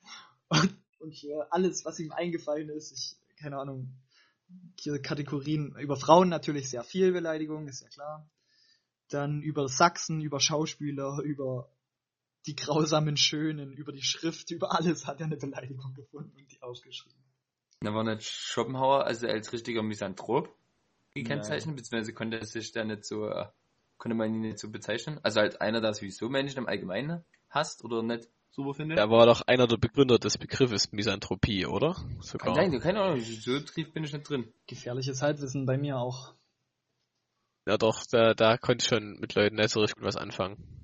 Und, und für alles, was ihm eingefallen ist, ich, keine Ahnung, hier Kategorien, über Frauen natürlich sehr viel Beleidigung, ist ja klar. dann über Sachsen, über Schauspieler, über die grausamen Schönen, über die Schrift, über alles hat er eine Beleidigung gefunden und die aufgeschrieben. Da war nicht Schopenhauer, also als richtiger Misanthrop gekennzeichnet, beziehungsweise konnte er sich da nicht so, äh, konnte man ihn nicht so bezeichnen. Also als einer, der sowieso Menschen im Allgemeinen hasst oder nicht super findet. Er war doch einer der Begründer des Begriffes Misanthropie, oder? Sogar. Kann sein, keine Ahnung, so tief bin ich nicht drin. Gefährliches Halbwissen bei mir auch. Ja doch, da, da konnte ich schon mit Leuten nicht so richtig gut was anfangen.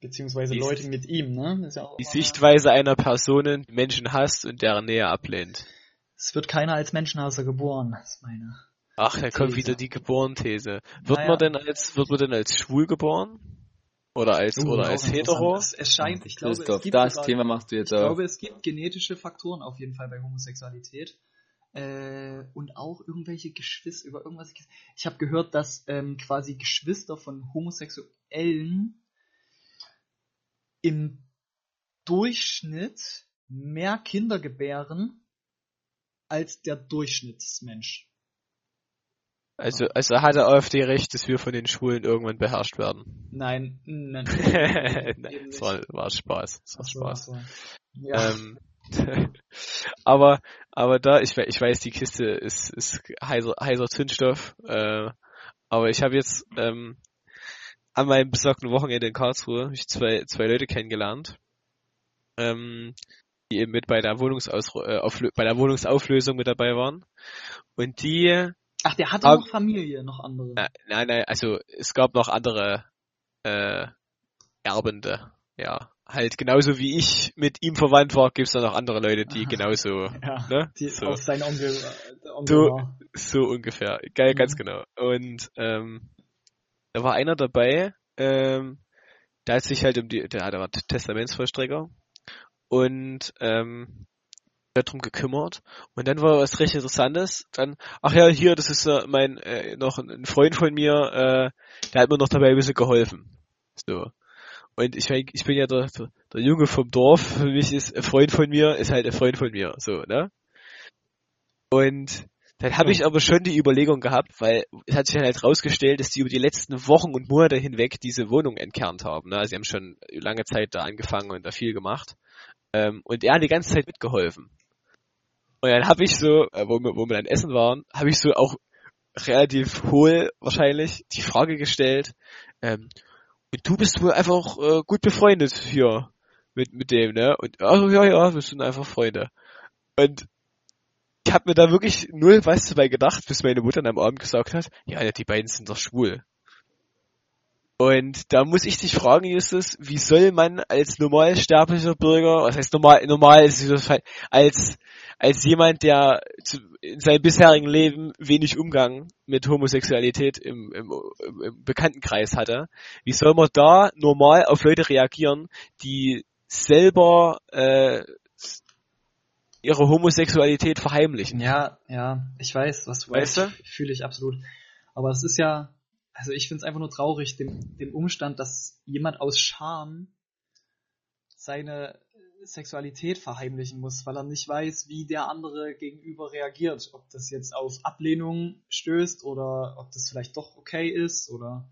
Beziehungsweise Die Leute mit ihm, ne? Ist ja auch Die Sichtweise einer Person, die Menschen hasst und deren Nähe ablehnt. Es wird keiner als Menschenhasser geboren, ist meine. Ach, da kommt These. wieder die Geboren-These. Wird Naja. man denn als, wird man denn als schwul geboren? Oder als, Oh, oder als hetero? Es, es scheint, ich glaube, es Christoph, gibt das sogar- Thema machst du jetzt Ich auch. glaube, es gibt genetische Faktoren auf jeden Fall bei Homosexualität. Äh, und auch irgendwelche Geschwister, über irgendwas. Ich habe gehört, dass ähm, quasi Geschwister von Homosexuellen im Durchschnitt mehr Kinder gebären als der Durchschnittsmensch. Also, also hat der AfD recht, dass wir von den Schwulen irgendwann beherrscht werden. Nein, nein, Nein, das war, war Spaß. Das war so, Spaß. so. Ja. Ähm, aber, aber da, ich, ich weiß, die Kiste ist, ist heiser, heiser Zündstoff, äh, aber ich habe jetzt ähm, an meinem besagten Wochenende in Karlsruhe hab ich zwei, zwei Leute kennengelernt, ähm, die eben mit bei der, äh, bei der Wohnungsauflösung mit dabei waren. Und die, Ach, der hatte Ab- noch Familie, noch andere. äh, nein, nein, also es gab noch andere äh, Erbende, ja. Halt genauso wie ich mit ihm verwandt war, gibt's da noch andere Leute, die genauso ja, ne? die so. aus seinem Onkel, äh, Onkel war. So ungefähr. Geil, ganz Mhm. genau. Und ähm, da war einer dabei, ähm, der hat sich halt um die, der, der war Testamentsvollstrecker und ähm, hat drum gekümmert. Und dann war was recht Interessantes. Dann, ach ja, hier, das ist äh, mein äh, noch ein Freund von mir, äh, der hat mir noch dabei ein bisschen geholfen. So. Und ich, mein, ich bin ja der, der Junge vom Dorf. Für mich ist ein Freund von mir, ist halt ein Freund von mir. So, ne? Und dann habe ich aber schon die Überlegung gehabt, weil es hat sich dann halt rausgestellt, dass die über die letzten Wochen und Monate hinweg diese Wohnung entkernt haben. Ne? Sie haben schon lange Zeit da angefangen und da viel gemacht. Ähm, und er hat die ganze Zeit mitgeholfen. Und dann habe ich so, äh, wo, wir, wo wir dann essen waren, habe ich so auch relativ hohl wahrscheinlich die Frage gestellt, ähm, und du bist wohl einfach äh, gut befreundet hier mit, mit dem, ne? Und also ja, ja, wir sind einfach Freunde. Und ich habe mir da wirklich null was dabei gedacht, bis meine Mutter dann am Abend gesagt hat, ja, die beiden sind doch schwul. Und da muss ich dich fragen, Justus, wie soll man als normalsterblicher Bürger, was heißt normal, normal ist falsch, als, als jemand, der in seinem bisherigen Leben wenig Umgang mit Homosexualität im, im, im, im Bekanntenkreis hatte, wie soll man da normal auf Leute reagieren, die selber äh, ihre Homosexualität verheimlichen? Ja, ja, ich weiß, was du Weißt weißt. Fühle ich absolut. Aber es ist ja, also ich finde es einfach nur traurig, dem, dem Umstand, dass jemand aus Scham seine Sexualität verheimlichen muss, weil er nicht weiß, wie der andere gegenüber reagiert. Ob das jetzt auf Ablehnung stößt oder ob das vielleicht doch okay ist oder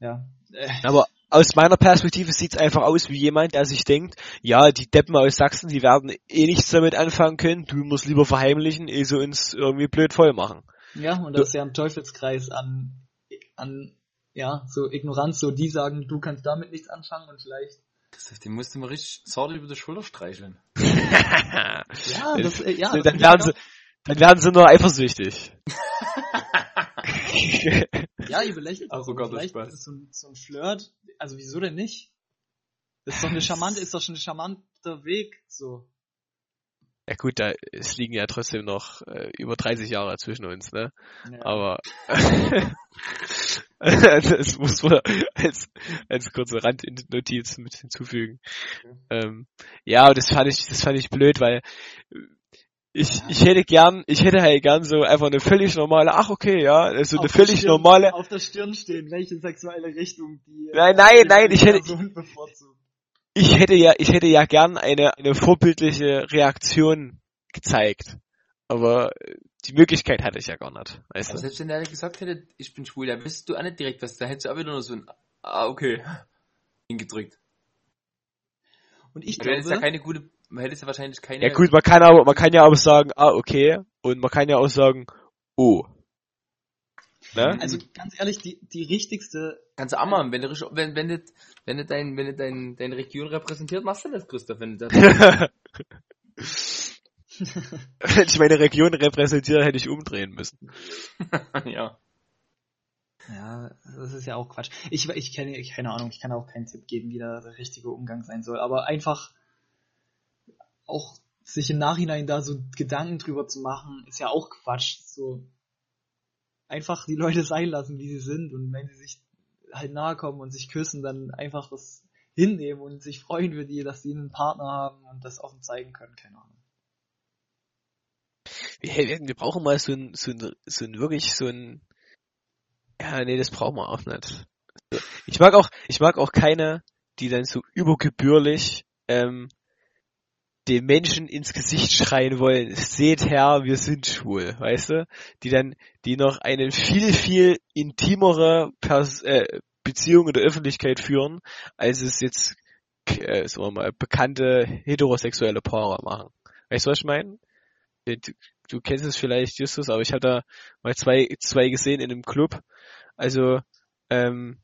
ja. Äh, Aber aus meiner Perspektive sieht's einfach aus wie jemand, der sich denkt, ja, die Deppen aus Sachsen, die werden eh nichts damit anfangen können, du musst lieber verheimlichen, ehe sie uns irgendwie blöd voll machen. Ja, und das ist ja ein Teufelskreis an, an, ja, so Ignoranz, so die sagen, du kannst damit nichts anfangen und vielleicht. Christoph, den musst du mal richtig sorry über die Schulter streicheln. Ja, das, äh, ja, So, das dann werden sie, dann werden sie nur eifersüchtig. Ja, ihr belächelt Ach, das, oh aber Gott, das vielleicht Spaß. ist es so ein, so ein Flirt. Also wieso denn nicht? Das ist doch eine charmante, ist doch schon ein charmanter Weg, so. ja gut, da es liegen ja trotzdem noch äh, über 30 Jahre zwischen uns, ne? Ja. Aber das muss man als, als kurze Randnotiz mit hinzufügen. Ähm, ja, das fand ich, das fand ich blöd, weil ich, ich hätte gern, ich hätte halt gern so einfach eine völlig normale, ach okay, ja, also eine Auf völlig Stirn- normale, Auf der Stirn stehen, welche sexuelle Richtung die. Nein, nein, die nein, ich hätte- ich hätte ja, ich hätte ja gern eine, eine vorbildliche Reaktion gezeigt. Aber äh, die Möglichkeit hatte ich ja gar nicht. Weißt du? selbst wenn der gesagt hätte, ich bin schwul, da wüsstest du auch nicht direkt was. Da hättest du auch wieder nur so ein, ah, okay, hingedrückt. Und ich Du hättest ja glaube, keine gute, man hättest ja wahrscheinlich keine. Ja gut, man kann aber, man kann ja auch sagen, ah, okay, und man kann ja auch sagen, oh. Ne? also ganz ehrlich, die, die richtigste, Kannst du auch machen, wenn du, wenn, wenn du, wenn du dein, wenn du dein, deine Region repräsentiert, machst du das, Christoph, wenn du das. Wenn ich meine Region repräsentiere, hätte ich umdrehen müssen. ja. ja, das ist ja auch Quatsch. Ich, ich kenne, keine Ahnung, ich kann auch keinen Tipp geben, wie da der richtige Umgang sein soll, aber einfach auch sich im Nachhinein da so Gedanken drüber zu machen, ist ja auch Quatsch. So einfach die Leute sein lassen, wie sie sind und wenn sie sich halt nahe kommen und sich küssen, dann einfach das hinnehmen und sich freuen für die, dass sie einen Partner haben und das offen zeigen können, keine Ahnung. Wir, wir brauchen mal so ein, so ein, so ein wirklich so ein, ja, nee, das brauchen wir auch nicht. Ich mag auch, ich mag auch keine, die dann so übergebührlich, ähm, den Menschen ins Gesicht schreien wollen, seht her, wir sind schwul, weißt du? Die dann, die noch eine viel, viel intimere Pers äh, Beziehung in der Öffentlichkeit führen, als es jetzt, äh, sagen wir mal, bekannte heterosexuelle Paare machen. Weißt du, was ich meine? Du, du kennst es vielleicht, Justus, aber ich da mal zwei, zwei gesehen in einem Club. Also, ähm,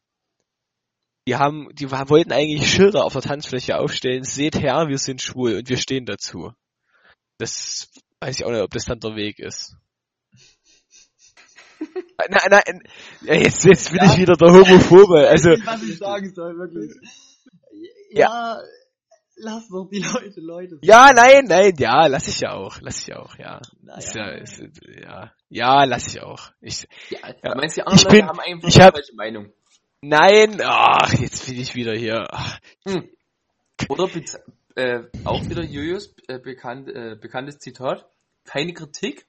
die haben, die wollten eigentlich Schilder auf der Tanzfläche aufstellen, seht her, wir sind schwul und wir stehen dazu. Das weiß ich auch nicht, ob das dann der Weg ist. Nein, nein, ja, jetzt, jetzt bin ich wieder der Homophobe. Also, Ich weiß nicht, was ich sagen soll, wirklich. Ja, lass doch die Leute, Leute. ja, nein, nein, ja, lass ich ja auch, lass ich ja auch, ja. Ist ja, Naja. ist, ja, ja, lass ich auch. Ich, Ja, Ja. du meinst, die anderen Ich Leute bin- haben einfach ich hab- Meinung. Nein, ach, jetzt bin ich wieder hier. Ach, Oder äh, auch wieder Jojos äh, bekannt, äh, bekanntes Zitat. Keine Kritik,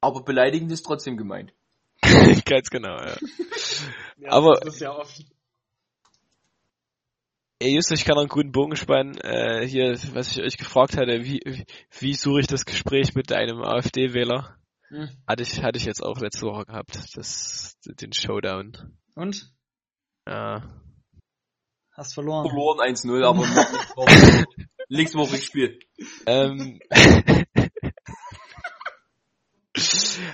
aber beleidigend ist trotzdem gemeint. ganz genau, ja. Ja, aber- das ist ja oft. Ey, Just, ich kann noch einen guten Bogen spannen. Äh, hier, was ich euch gefragt hatte, wie, wie, wie suche ich das Gespräch mit einem AfD-Wähler? Hm. Hatte ich, hatte ich jetzt auch letzte Woche gehabt, das, den Showdown. Und? Ja. Hast verloren. Verloren 1-0, aber nächste Woche, nächste Woche Spiel. Ähm,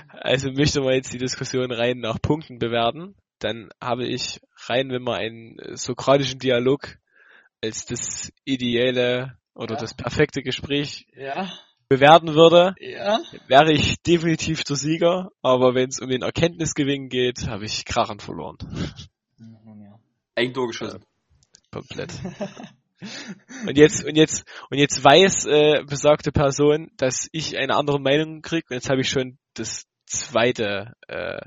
also möchte man jetzt die Diskussion rein nach Punkten bewerten, dann habe ich rein, wenn man einen äh, sokratischen Dialog als das ideelle oder Ja. das perfekte Gespräch Ja, bewerten würde, ja. wäre ich definitiv der Sieger, aber wenn es um den Erkenntnisgewinn geht, habe ich krachend verloren. Nun ja. Eigentor geschossen. Komplett. Und jetzt, und jetzt, und jetzt weiß äh, besagte Person, dass ich eine andere Meinung kriege und jetzt habe ich schon das zweite äh,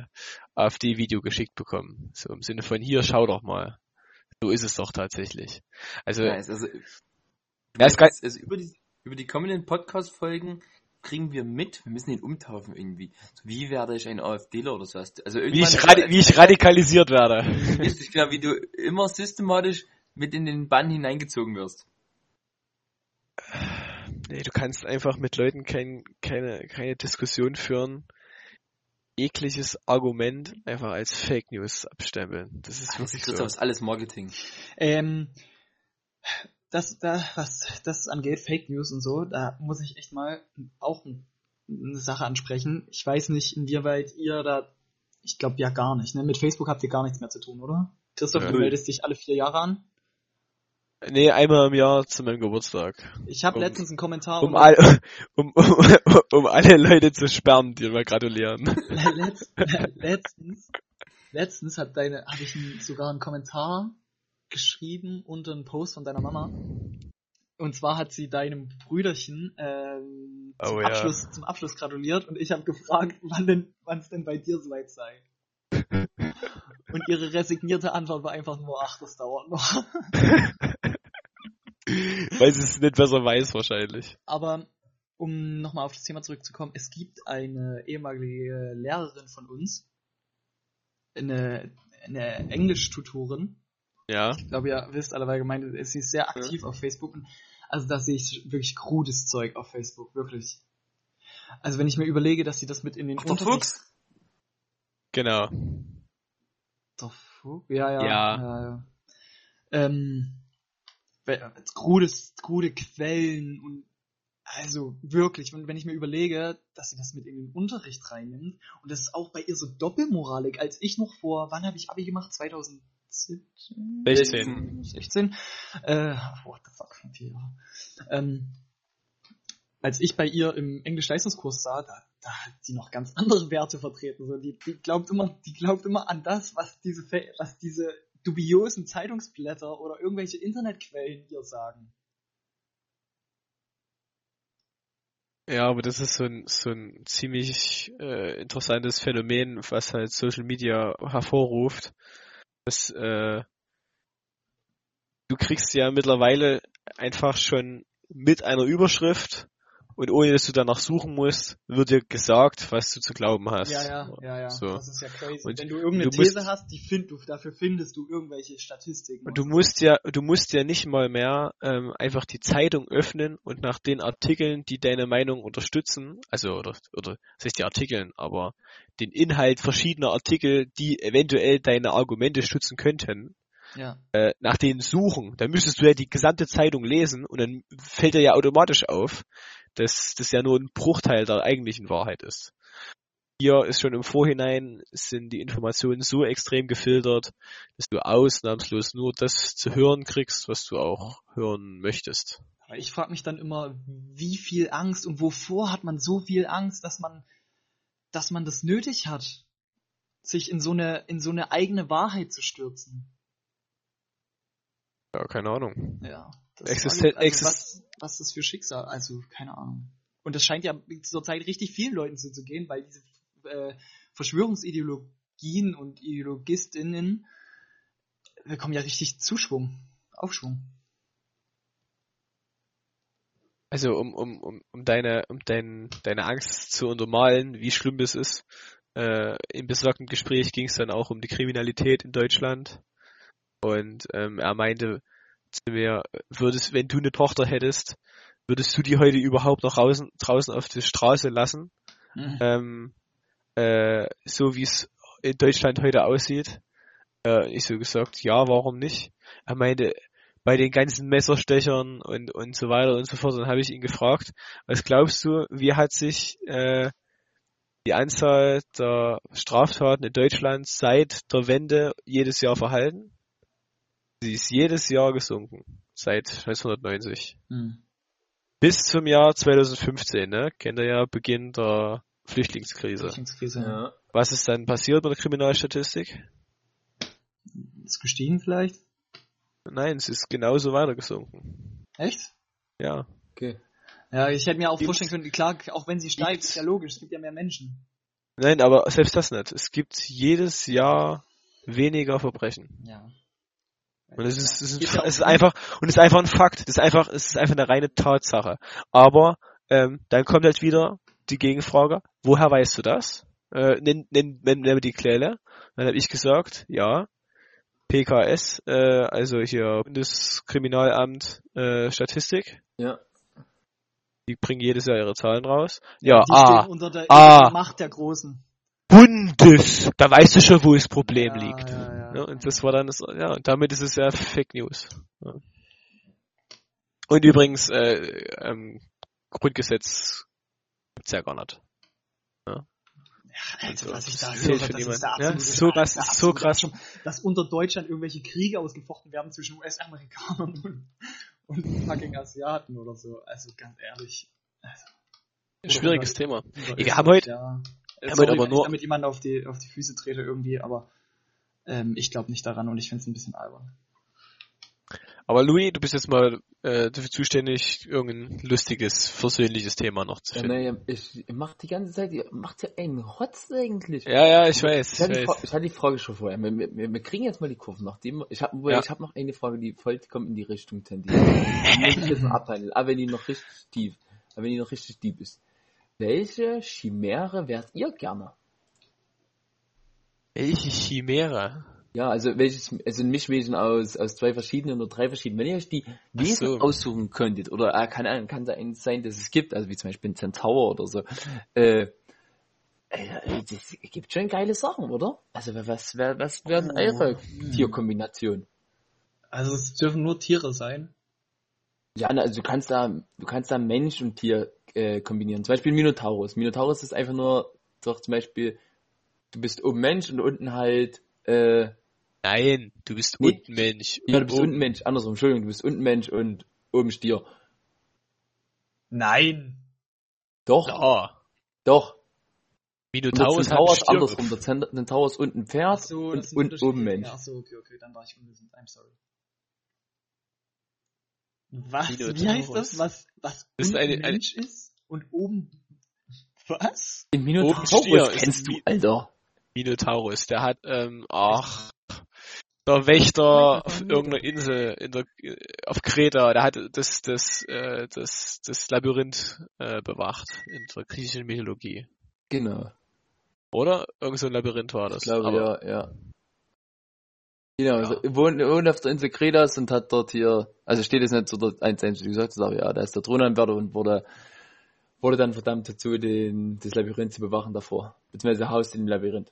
AfD-Video geschickt bekommen. So im Sinne von hier, schau doch mal. So ist es doch tatsächlich. Also, Nice, also, ja, ist ganz, also über, die, über die kommenden Podcast-Folgen kriegen wir mit, wir müssen ihn umtaufen irgendwie. So, wie werde ich ein AfDler oder so? Also wie ich, radi wie ich radikalisiert werde. Richtig, genau, wie du immer systematisch mit in den Bann hineingezogen wirst. Nee, du kannst einfach mit Leuten kein, keine, keine Diskussion führen. Jegliches Argument einfach als Fake News abstempeln. Das ist Das wirklich ist so. alles Marketing. Ähm, das, da, was das angeht, Fake News und so, da muss ich echt mal auch ein- eine Sache ansprechen. Ich weiß nicht, inwieweit ihr da, ich glaube ja gar nicht, ne? Mit Facebook habt ihr gar nichts mehr zu tun, oder? Christoph, Ja. du meldest dich alle vier Jahre an. Nee, einmal im Jahr zu meinem Geburtstag. Ich habe Um- letztens einen Kommentar Um, all, um, um, um alle Leute zu sperren, die mir gratulieren. Letz, letztens, letztens hat deine, habe ich sogar einen Kommentar geschrieben unter einen Post von deiner Mama. Und zwar hat sie deinem Brüderchen ähm, zum, Oh ja. Abschluss, zum Abschluss gratuliert und ich habe gefragt, wann denn, wann es denn bei dir soweit sei. Und ihre resignierte Antwort war einfach nur, ach, das dauert noch. Weil sie es nicht besser weiß wahrscheinlich. Aber um nochmal auf das Thema zurückzukommen, es gibt eine ehemalige Lehrerin von uns, eine, eine Englischtutorin, Ja. ich glaube, ihr wisst alle, weil gemeint ist, sie ist sehr aktiv auf Facebook. Und also da sehe ich wirklich krudes Zeug auf Facebook, wirklich. Also wenn ich mir überlege, dass sie das mit in den Ach, Unterricht- Fuchs? Genau. Der Fuchs? Ja, ja. Ja. ja, ja. Ähm, we- krude, Quellen und also wirklich, wenn, wenn ich mir überlege, dass sie das mit in den Unterricht reinnimmt und das ist auch bei ihr so Doppelmoralik, als ich noch vor, wann habe ich Abi gemacht? 2017? 16. 16? Äh, what the fuck, vier Jahre. Ähm, als ich bei ihr im Englisch-Leistungskurs sah, da, da hat sie noch ganz andere Werte vertreten. So, die, die glaubt immer, die glaubt immer an das, was diese, was diese dubiosen Zeitungsblätter oder irgendwelche Internetquellen ihr sagen. Ja, aber das ist so ein, so ein ziemlich äh, interessantes Phänomen, was halt Social Media hervorruft. Das, äh, du kriegst ja mittlerweile einfach schon mit einer Überschrift und ohne dass du danach suchen musst, wird dir gesagt, was du zu glauben hast. Ja, ja, ja, ja. So. Das ist ja crazy. Und Wenn du irgendeine du musst- These hast, die find, du, dafür findest du irgendwelche Statistiken. Und du musst ja, du musst ja nicht mal mehr ähm, einfach die Zeitung öffnen und nach den Artikeln, die deine Meinung unterstützen, also oder oder das heißt die Artikeln, aber den Inhalt verschiedener Artikel, die eventuell deine Argumente stützen könnten, ja. äh, nach denen suchen. Dann müsstest du ja die gesamte Zeitung lesen und dann fällt dir ja automatisch auf, dass das ja nur ein Bruchteil der eigentlichen Wahrheit ist. Hier ist schon im Vorhinein sind die Informationen so extrem gefiltert, dass du ausnahmslos nur das zu hören kriegst, was du auch hören möchtest. Ich frage mich dann immer, wie viel Angst und wovor hat man so viel Angst, dass man, dass man das nötig hat, sich in so eine, in so eine eigene Wahrheit zu stürzen. Ja, keine Ahnung. Ja. Existen- also was, was das für Schicksal, also keine Ahnung. Und das scheint ja zurzeit richtig vielen Leuten so zu gehen, weil diese äh, Verschwörungsideologien und Ideologistinnen bekommen ja richtig Zuschwung, Aufschwung. Also um, um, um, um deine, um dein, deine Angst zu untermalen, wie schlimm das ist, äh, im besagten Gespräch ging es dann auch um die Kriminalität in Deutschland. Und ähm, er meinte zu mir, würdest, wenn du eine Tochter hättest, würdest du die heute überhaupt noch draußen, draußen auf die Straße lassen? Ähm, äh, so wie es in Deutschland heute aussieht. Äh, ich so gesagt, ja, warum nicht? Er meinte, bei den ganzen Messerstechern und, und so weiter und so fort. Dann habe ich ihn gefragt, was glaubst du, wie hat sich äh, die Anzahl der Straftaten in Deutschland seit der Wende jedes Jahr verhalten? Sie ist jedes Jahr gesunken, seit 1990. Hm. Bis zum Jahr 2015, ne? Kennt ihr ja Beginn der Flüchtlingskrise. Flüchtlingskrise. Ja. Was ist dann passiert mit der Kriminalstatistik? Ist gestiegen vielleicht? Nein, es ist genauso weiter gesunken. Echt? Ja. Okay. Ja, ich hätte mir auch Gibt's- vorstellen können, klar, auch wenn sie steigt, ist ja logisch, es gibt ja mehr Menschen. Nein, aber selbst das nicht. Es gibt jedes Jahr weniger Verbrechen. Ja. Und es ist, es ist, es ist einfach, und es ist einfach ein Fakt. Es ist einfach, es ist einfach eine reine Tatsache. Aber, ähm, dann kommt halt wieder die Gegenfrage, woher weißt du das? Äh, nenn, nenn, nenn, nenn mir die Quelle. Dann habe ich gesagt, ja, PKS, äh, also hier Bundeskriminalamt, äh, Statistik. Ja. Die bringen jedes Jahr ihre Zahlen raus. Ja, die ah, unter der, ah. Macht der Großen. Bundes. Da weißt du schon, wo das Problem Ja, liegt. ja, ja. Ja, und das war dann das, ja, und damit ist es ja Fake News. Ja. Und übrigens, äh, ähm, Grundgesetz gibt's ja gar nicht. Also, was ich da höre, das ist der Ja, absolute so krass, der ist so absolute krass. Abschaum, Dass unter Deutschland irgendwelche Kriege ausgefochten werden zwischen US-Amerikanern und, und fucking Asiaten oder so. Also ganz ehrlich. Also, Schwieriges Thema. Wir haben heute- Ja. Haben heute aber nur- ich damit jemanden auf die, auf die Füße trete irgendwie, aber ähm, ich glaube nicht daran und ich finde es ein bisschen albern. Aber Louis, du bist jetzt mal äh, dafür zuständig, irgendein lustiges, versöhnliches Thema noch zu Ja, finden. naja, ich mach die ganze Zeit, ihr macht ja einen Rotz eigentlich. Ja, ja, ich weiß. Ich hatte, die Ich weiß. ich hatte die Frage schon vorher. Wir, wir, wir kriegen jetzt mal die Kurven. Nachdem ich habe Ja. ich hab noch eine Frage, die vollkommen in die Richtung tendiert. Muss ich jetzt noch abhandeln. Aber wenn die noch richtig tief, aber wenn die noch richtig deep ist. Welche Chimäre wärt ihr gerne? Welche Chimäre? Ja, also welches, also ein Mischwesen aus, aus zwei verschiedenen oder drei verschiedenen. Wenn ihr euch die Wesen so. aussuchen könntet, oder äh, kann, kann eins sein, dass es gibt, also wie zum Beispiel ein Centaur oder so, äh, äh, das gibt schon geile Sachen, oder? Also was, was, was wären Oh, eure. Tierkombinationen? Also es dürfen nur Tiere sein. Ja, also du kannst da, du kannst da Mensch und Tier äh, kombinieren. Zum Beispiel Minotaurus. Minotaurus ist einfach nur, doch zum Beispiel, du bist oben Mensch und unten halt, äh, Nein, du bist Nee. unten Mensch. ja, du bist Oben- unten Mensch, andersrum, Entschuldigung, du bist unten Mensch und oben Stier. Nein. Doch, Ja. doch. Minotaurus hat Centaur ist andersrum. Der Centaur ist unten Pferd Achso, und, und oben Mensch. Dinge. Achso, okay, okay, dann war ich unwissend. I'm sorry. Was? Wie heißt Minotaurus. das? Was, was ist unten eine- eine- Mensch ist und oben... Was? Den Minotaurus ist kennst du, Alter. Minotaurus, der hat, ähm, ach, der Wächter auf irgendeiner Insel in der, äh, auf Kreta, der hat das, das, äh, das, das Labyrinth äh, bewacht in der griechischen Mythologie. Genau. Oder? Irgend so ein Labyrinth war das. Ich glaube, Aber ja, ja. Genau, Ja. also, wohnt, wohnt auf der Insel Kretas und hat dort hier, also steht es nicht so dort eins eins, wie gesagt, aber ja, da ist der Thronanwärter und wurde, wurde dann verdammt dazu, den, das Labyrinth zu bewachen davor. Beziehungsweise haust in dem Labyrinth.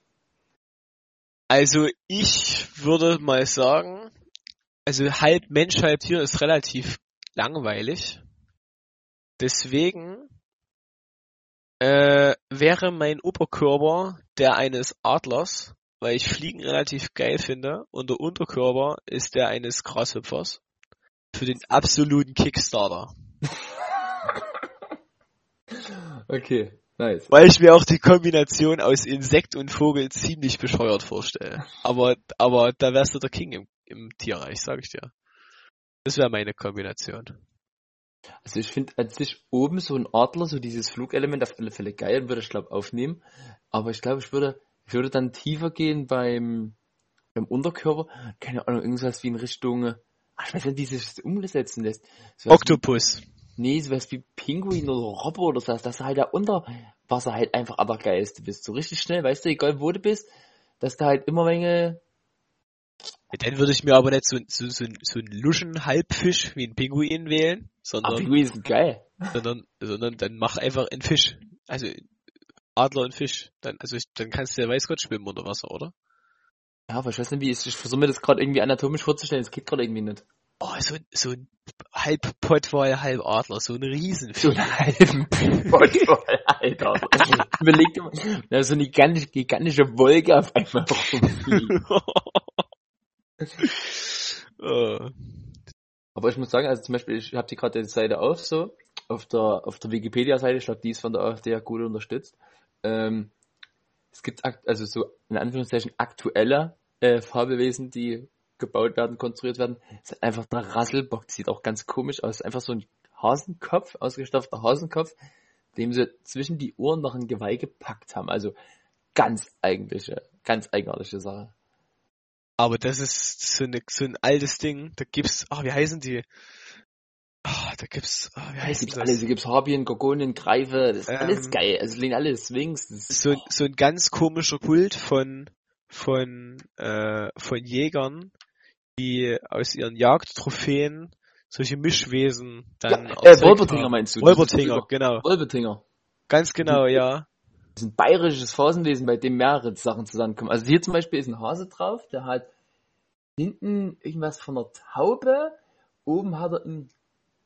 Also ich würde mal sagen, also halb Mensch, halb Tier ist relativ langweilig. Deswegen äh, wäre mein Oberkörper der eines Adlers, weil ich Fliegen relativ geil finde, und der Unterkörper ist der eines Grashüpfers. Für den absoluten Kickstarter. Okay, nice. Weil ich mir auch die Kombination aus Insekt und Vogel ziemlich bescheuert vorstelle. Aber, aber da wärst du der King im, im Tierreich, sag ich dir. Das wäre meine Kombination. Also ich finde an sich oben so ein Adler, so dieses Flugelement auf alle Fälle geil, würde ich glaube aufnehmen. Aber ich glaube, ich würde, ich würde dann tiefer gehen beim, beim Unterkörper. Keine Ahnung, irgendwas wie in Richtung, ach, ich weiß nicht, wie sich das umsetzen lässt. So Oktopus. Wie, nee, sowas wie Pinguin oder Robbe oder so, dass du halt da unter Wasser halt einfach allergeilste bist. So richtig schnell, weißt du, egal wo du bist, dass du halt immer Menge, Ja, Dann würde ich mir aber nicht so, so, so, so einen luschen Halbfisch wie ein Pinguin wählen, ah, sondern, Pinguin ist geil. sondern, sondern dann mach einfach einen Fisch. Also Adler und Fisch. Dann, also ich, dann kannst du ja weiß Gott schwimmen unter Wasser, oder? Ja, aber ich weiß nicht, wie es, ich versuche mir das gerade irgendwie anatomisch vorzustellen, das geht gerade irgendwie nicht. Oh, so, ein- so ein halb Pottwal, halb Adler, so ein So Riesenfisch. einen halben Pottwal, Alter. Überleg dir mal, da ist so eine gigantische, gigantische Wolke auf einmal. Äh, Aber ich muss sagen, also zum Beispiel, ich habe die gerade die Seite auf, so, auf der, auf der Wikipedia-Seite, ich glaube, die ist von der AfD ja gut unterstützt. Ähm, es gibt also so in Anführungszeichen aktuelle äh, Fabelwesen, die gebaut werden, konstruiert werden. Ist einfach der Rasselbock, sieht auch ganz komisch aus. Einfach so ein Hasenkopf, ausgestopfter Hasenkopf, dem sie zwischen die Ohren noch ein Geweih gepackt haben. Also ganz eigentliche, ganz eigenartige Sache. aber das ist so, eine, so ein altes Ding. Da gibt's, ah, wie heißen die? Ah, da gibt's, ah, wie Ja, es heißen gibt das? alles, es gibt Harpien, Gorgonien, Greife, das ist Ähm, alles geil. Also es liegen alle ist, so, ein- so ein ganz komischer Kult von, von, äh, von Jägern, die aus ihren Jagdtrophäen solche Mischwesen dann ja, äh, Wolpertinger meinst du? Wolpertinger, genau. Wolpertinger. Ganz genau, ja. Das ist ein bayerisches Phasenwesen, bei dem mehrere Sachen zusammenkommen. Also hier zum Beispiel ist ein Hase drauf, der hat hinten irgendwas von einer Taube, oben hat er ein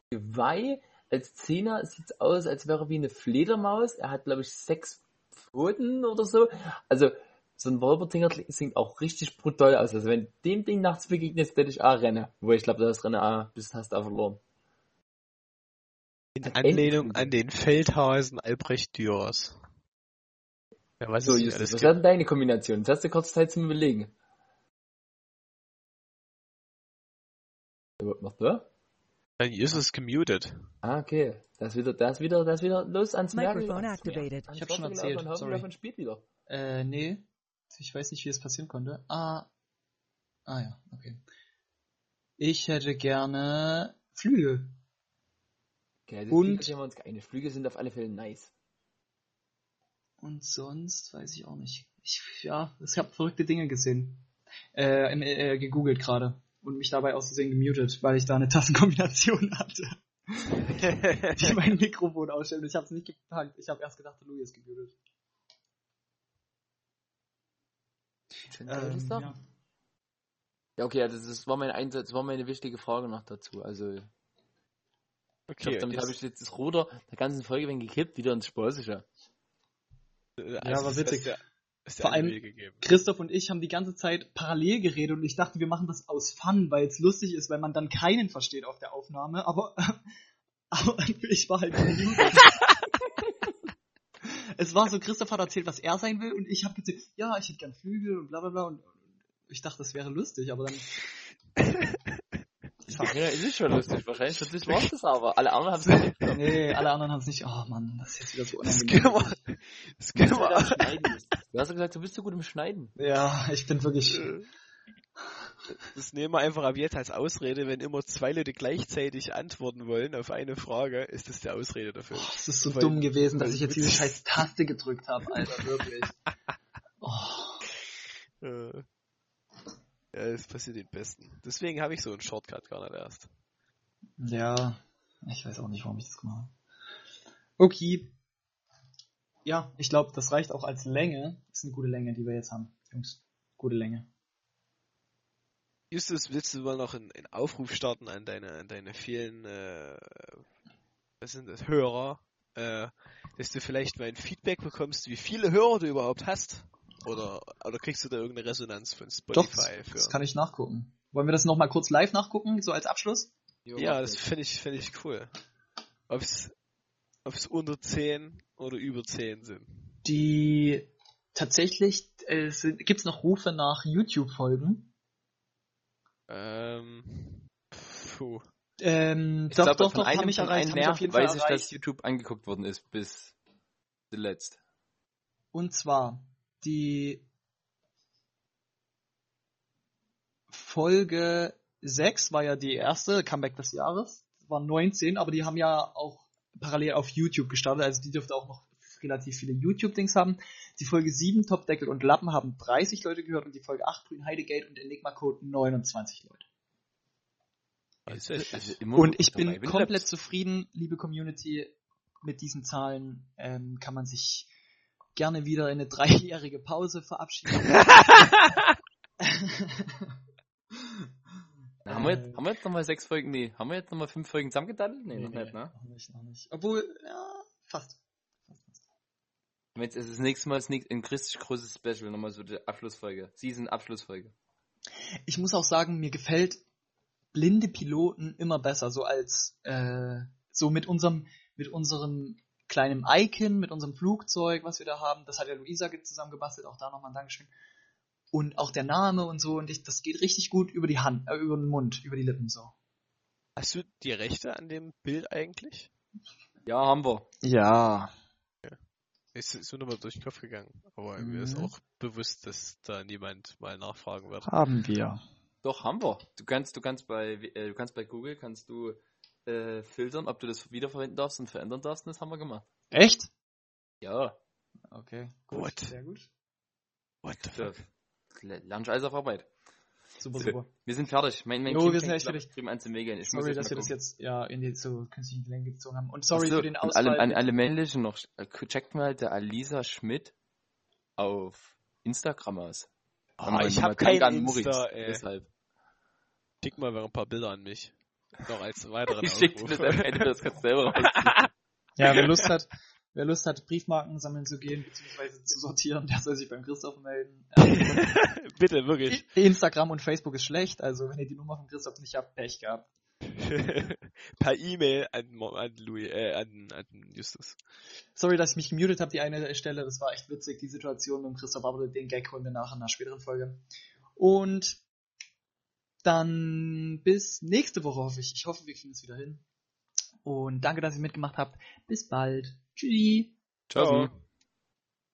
Geweih, als Zehner sieht's aus, als wäre er wie eine Fledermaus. Er hat, glaube ich, sechs Pfoten oder so. Also so ein Wolpertinger sieht auch richtig brutal aus. Also wenn dem Ding nachts begegnest, werde ich auch rennen. Wo ich glaube, das Rennen auch bis hast du auch verloren. In Anlehnung an den Feldhasen Albrecht Dürer. Ja, was So, es nicht Justus, was denn deine Kombination? Jetzt hast du kurz Zeit zum Überlegen. Was macht der? Dann ist es gemutet. Ah, okay. Das ist wieder, das ist wieder, das ist wieder los ans gegangen. activated. Ich hab schon erzählt, sorry. davon spielt wieder. Äh, nee. Ich weiß nicht, wie es passieren konnte. Ah. Ah ja, okay. Ich hätte gerne Flügel. Okay, das Und- Flüge sind wir uns geeinigt. Flüge sind auf alle Fälle nice. Und sonst weiß ich auch nicht. Ich, ja, ich habe verrückte Dinge gesehen. Äh, äh, gegoogelt gerade. Und mich dabei aus Versehen gemutet, weil ich da eine Tassenkombination hatte, die mein Mikrofon ausstellt. Ich habe es nicht gepackt. Ich habe erst gedacht, Louis ist gemutet. Ähm, ja. Ja, okay, also das war mein Einsatz, das war meine wichtige Frage noch dazu. Also, ich Okay, glaube, und damit habe ich jetzt das Ruder der ganzen Folge wenn gekippt, wieder ins Spaßige. äh, Ja, also war das witzig. du Vor allem-. Christoph und ich haben die ganze Zeit parallel geredet und ich dachte, wir machen das aus Fun, weil es lustig ist, weil man dann keinen versteht auf der Aufnahme, aber, aber ich war halt. Es war so, Christoph hat erzählt, was er sein will und ich habe gesagt, ja, ich hätte gern Flügel und bla bla bla und ich dachte, das wäre lustig, aber dann... Ja, ist schon lustig. Wahrscheinlich für dich war es das aber. Alle anderen haben es nicht. Nee, alle anderen haben es nicht. Oh Mann, das ist jetzt wieder so Das unangenehm. können wir, das können wir, Du hast ja gesagt, du bist so gut im Schneiden. Ja, ich bin wirklich. Das nehmen wir einfach ab jetzt als Ausrede, wenn immer zwei Leute gleichzeitig antworten wollen auf eine Frage, ist das die Ausrede dafür. Oh, es ist so Weil- dumm gewesen, dass ich jetzt diese scheiß Taste gedrückt habe, Alter, wirklich. Oh, Äh, Ja, das passiert den Besten. Deswegen habe ich so einen Shortcut gar nicht erst. ja, ich weiß auch nicht, warum ich das gemacht habe. Okay. Ja, ich glaube, das reicht auch als Länge. Das ist eine gute Länge, die wir jetzt haben. Jungs, gute Länge. Justus, willst du mal noch einen, einen Aufruf starten an deine, an deine vielen, äh, was sind das, Hörer, äh, dass du vielleicht mal ein Feedback bekommst, wie viele Hörer du überhaupt hast? Oder, oder kriegst du da irgendeine Resonanz von Doch, Spotify das, für? das kann ich nachgucken. Wollen wir das nochmal kurz live nachgucken, so als Abschluss? ja, das finde ich, finde ich cool. Ob's, ob's unter 10 oder über 10 sind. Die tatsächlich äh, gibt es noch Rufe nach YouTube-Folgen. Ähm, puh. Ähm, Ich doch, glaube, doch, von doch, einem, haben mich von erreicht, auf jeden Fall weiß ich, dass. YouTube angeguckt worden ist bis zuletzt. Und zwar die Folge 6 war ja die erste, Comeback des Jahres, waren 19, aber die haben ja auch parallel auf YouTube gestartet, also die dürfte auch noch relativ viele YouTube-Dings haben. Die Folge 7, Topdeckel und Lappen, haben 30 Leute gehört und die Folge 8, Grün Heidegate und Enigma Code 29 Leute. Also, Also Und ich bin komplett zufrieden, liebe Community, mit diesen Zahlen ähm, kann man sich gerne wieder in eine dreijährige Pause verabschieden. Na, haben, wir jetzt, haben wir jetzt nochmal sechs Folgen? Nee, haben wir jetzt nochmal fünf Folgen zusammengedattelt? Nee, noch nicht, ne? Noch nicht, noch nicht. Obwohl, ja, fast. Und jetzt ist das nächste Mal ein richtig großes Special, nochmal so die Abschlussfolge. Season-Abschlussfolge. Ich muss auch sagen, mir gefällt blinde Piloten immer besser, so als äh, so mit unserem mit unserem kleinen Icon, mit unserem Flugzeug, was wir da haben. Das hat ja Luisa zusammen gebastelt, auch da nochmal ein Dankeschön. Und auch der Name und so und ich, das geht richtig gut über die Hand, äh, über den Mund, über die Lippen so. Hast du die Rechte an dem Bild eigentlich? Ja, haben wir. Ja. Ist, ist mir nochmal durch den Kopf gegangen. Aber mir ist Mhm. auch bewusst, dass da niemand mal nachfragen wird. Haben wir. Doch, haben wir. Du kannst, du kannst bei, äh, du kannst bei Google, kannst du äh, filtern, ob du das wiederverwenden darfst und verändern darfst und das haben wir gemacht. Echt? Ja. Okay, What? Sehr gut. What the fuck? Lernst alles auf Arbeit. Super, So, super. Wir sind fertig. Mein, mein Jo, Team wir sind echt ich, fertig. an zu. Ich Sorry, dass wir das jetzt ja in die so künstlichen Länge gezogen haben. Und sorry so, für den Ausfall. alle, an, alle männlichen noch. äh, Checkt mal der Alisa Schmidt auf Instagram aus. Nochmal- ich nochmal hab kein Dank an Insta, ey. Deshalb. Schick mal ein paar Bilder an mich. Noch als weiteren Ich schick dir das am Ende, das kannst du selber raus. Ja, wer Lust hat, wer Lust hat, Briefmarken sammeln zu gehen, beziehungsweise zu sortieren, der soll sich beim Christoph melden. Bitte, wirklich. Instagram und Facebook ist schlecht, also wenn ihr die Nummer von Christoph nicht habt, Pech gehabt. per E-Mail an, an Louis, äh, an, an Justus. Sorry, dass ich mich gemutet habe, die eine Stelle, das war echt witzig, die Situation mit Christoph, aber den Gag holen wir nachher in einer späteren Folge. Und dann bis nächste Woche hoffe ich. Ich hoffe, wir kriegen es wieder hin. Und danke, dass ihr mitgemacht habt. Bis bald. Tschüssi. Ciao. Ciao.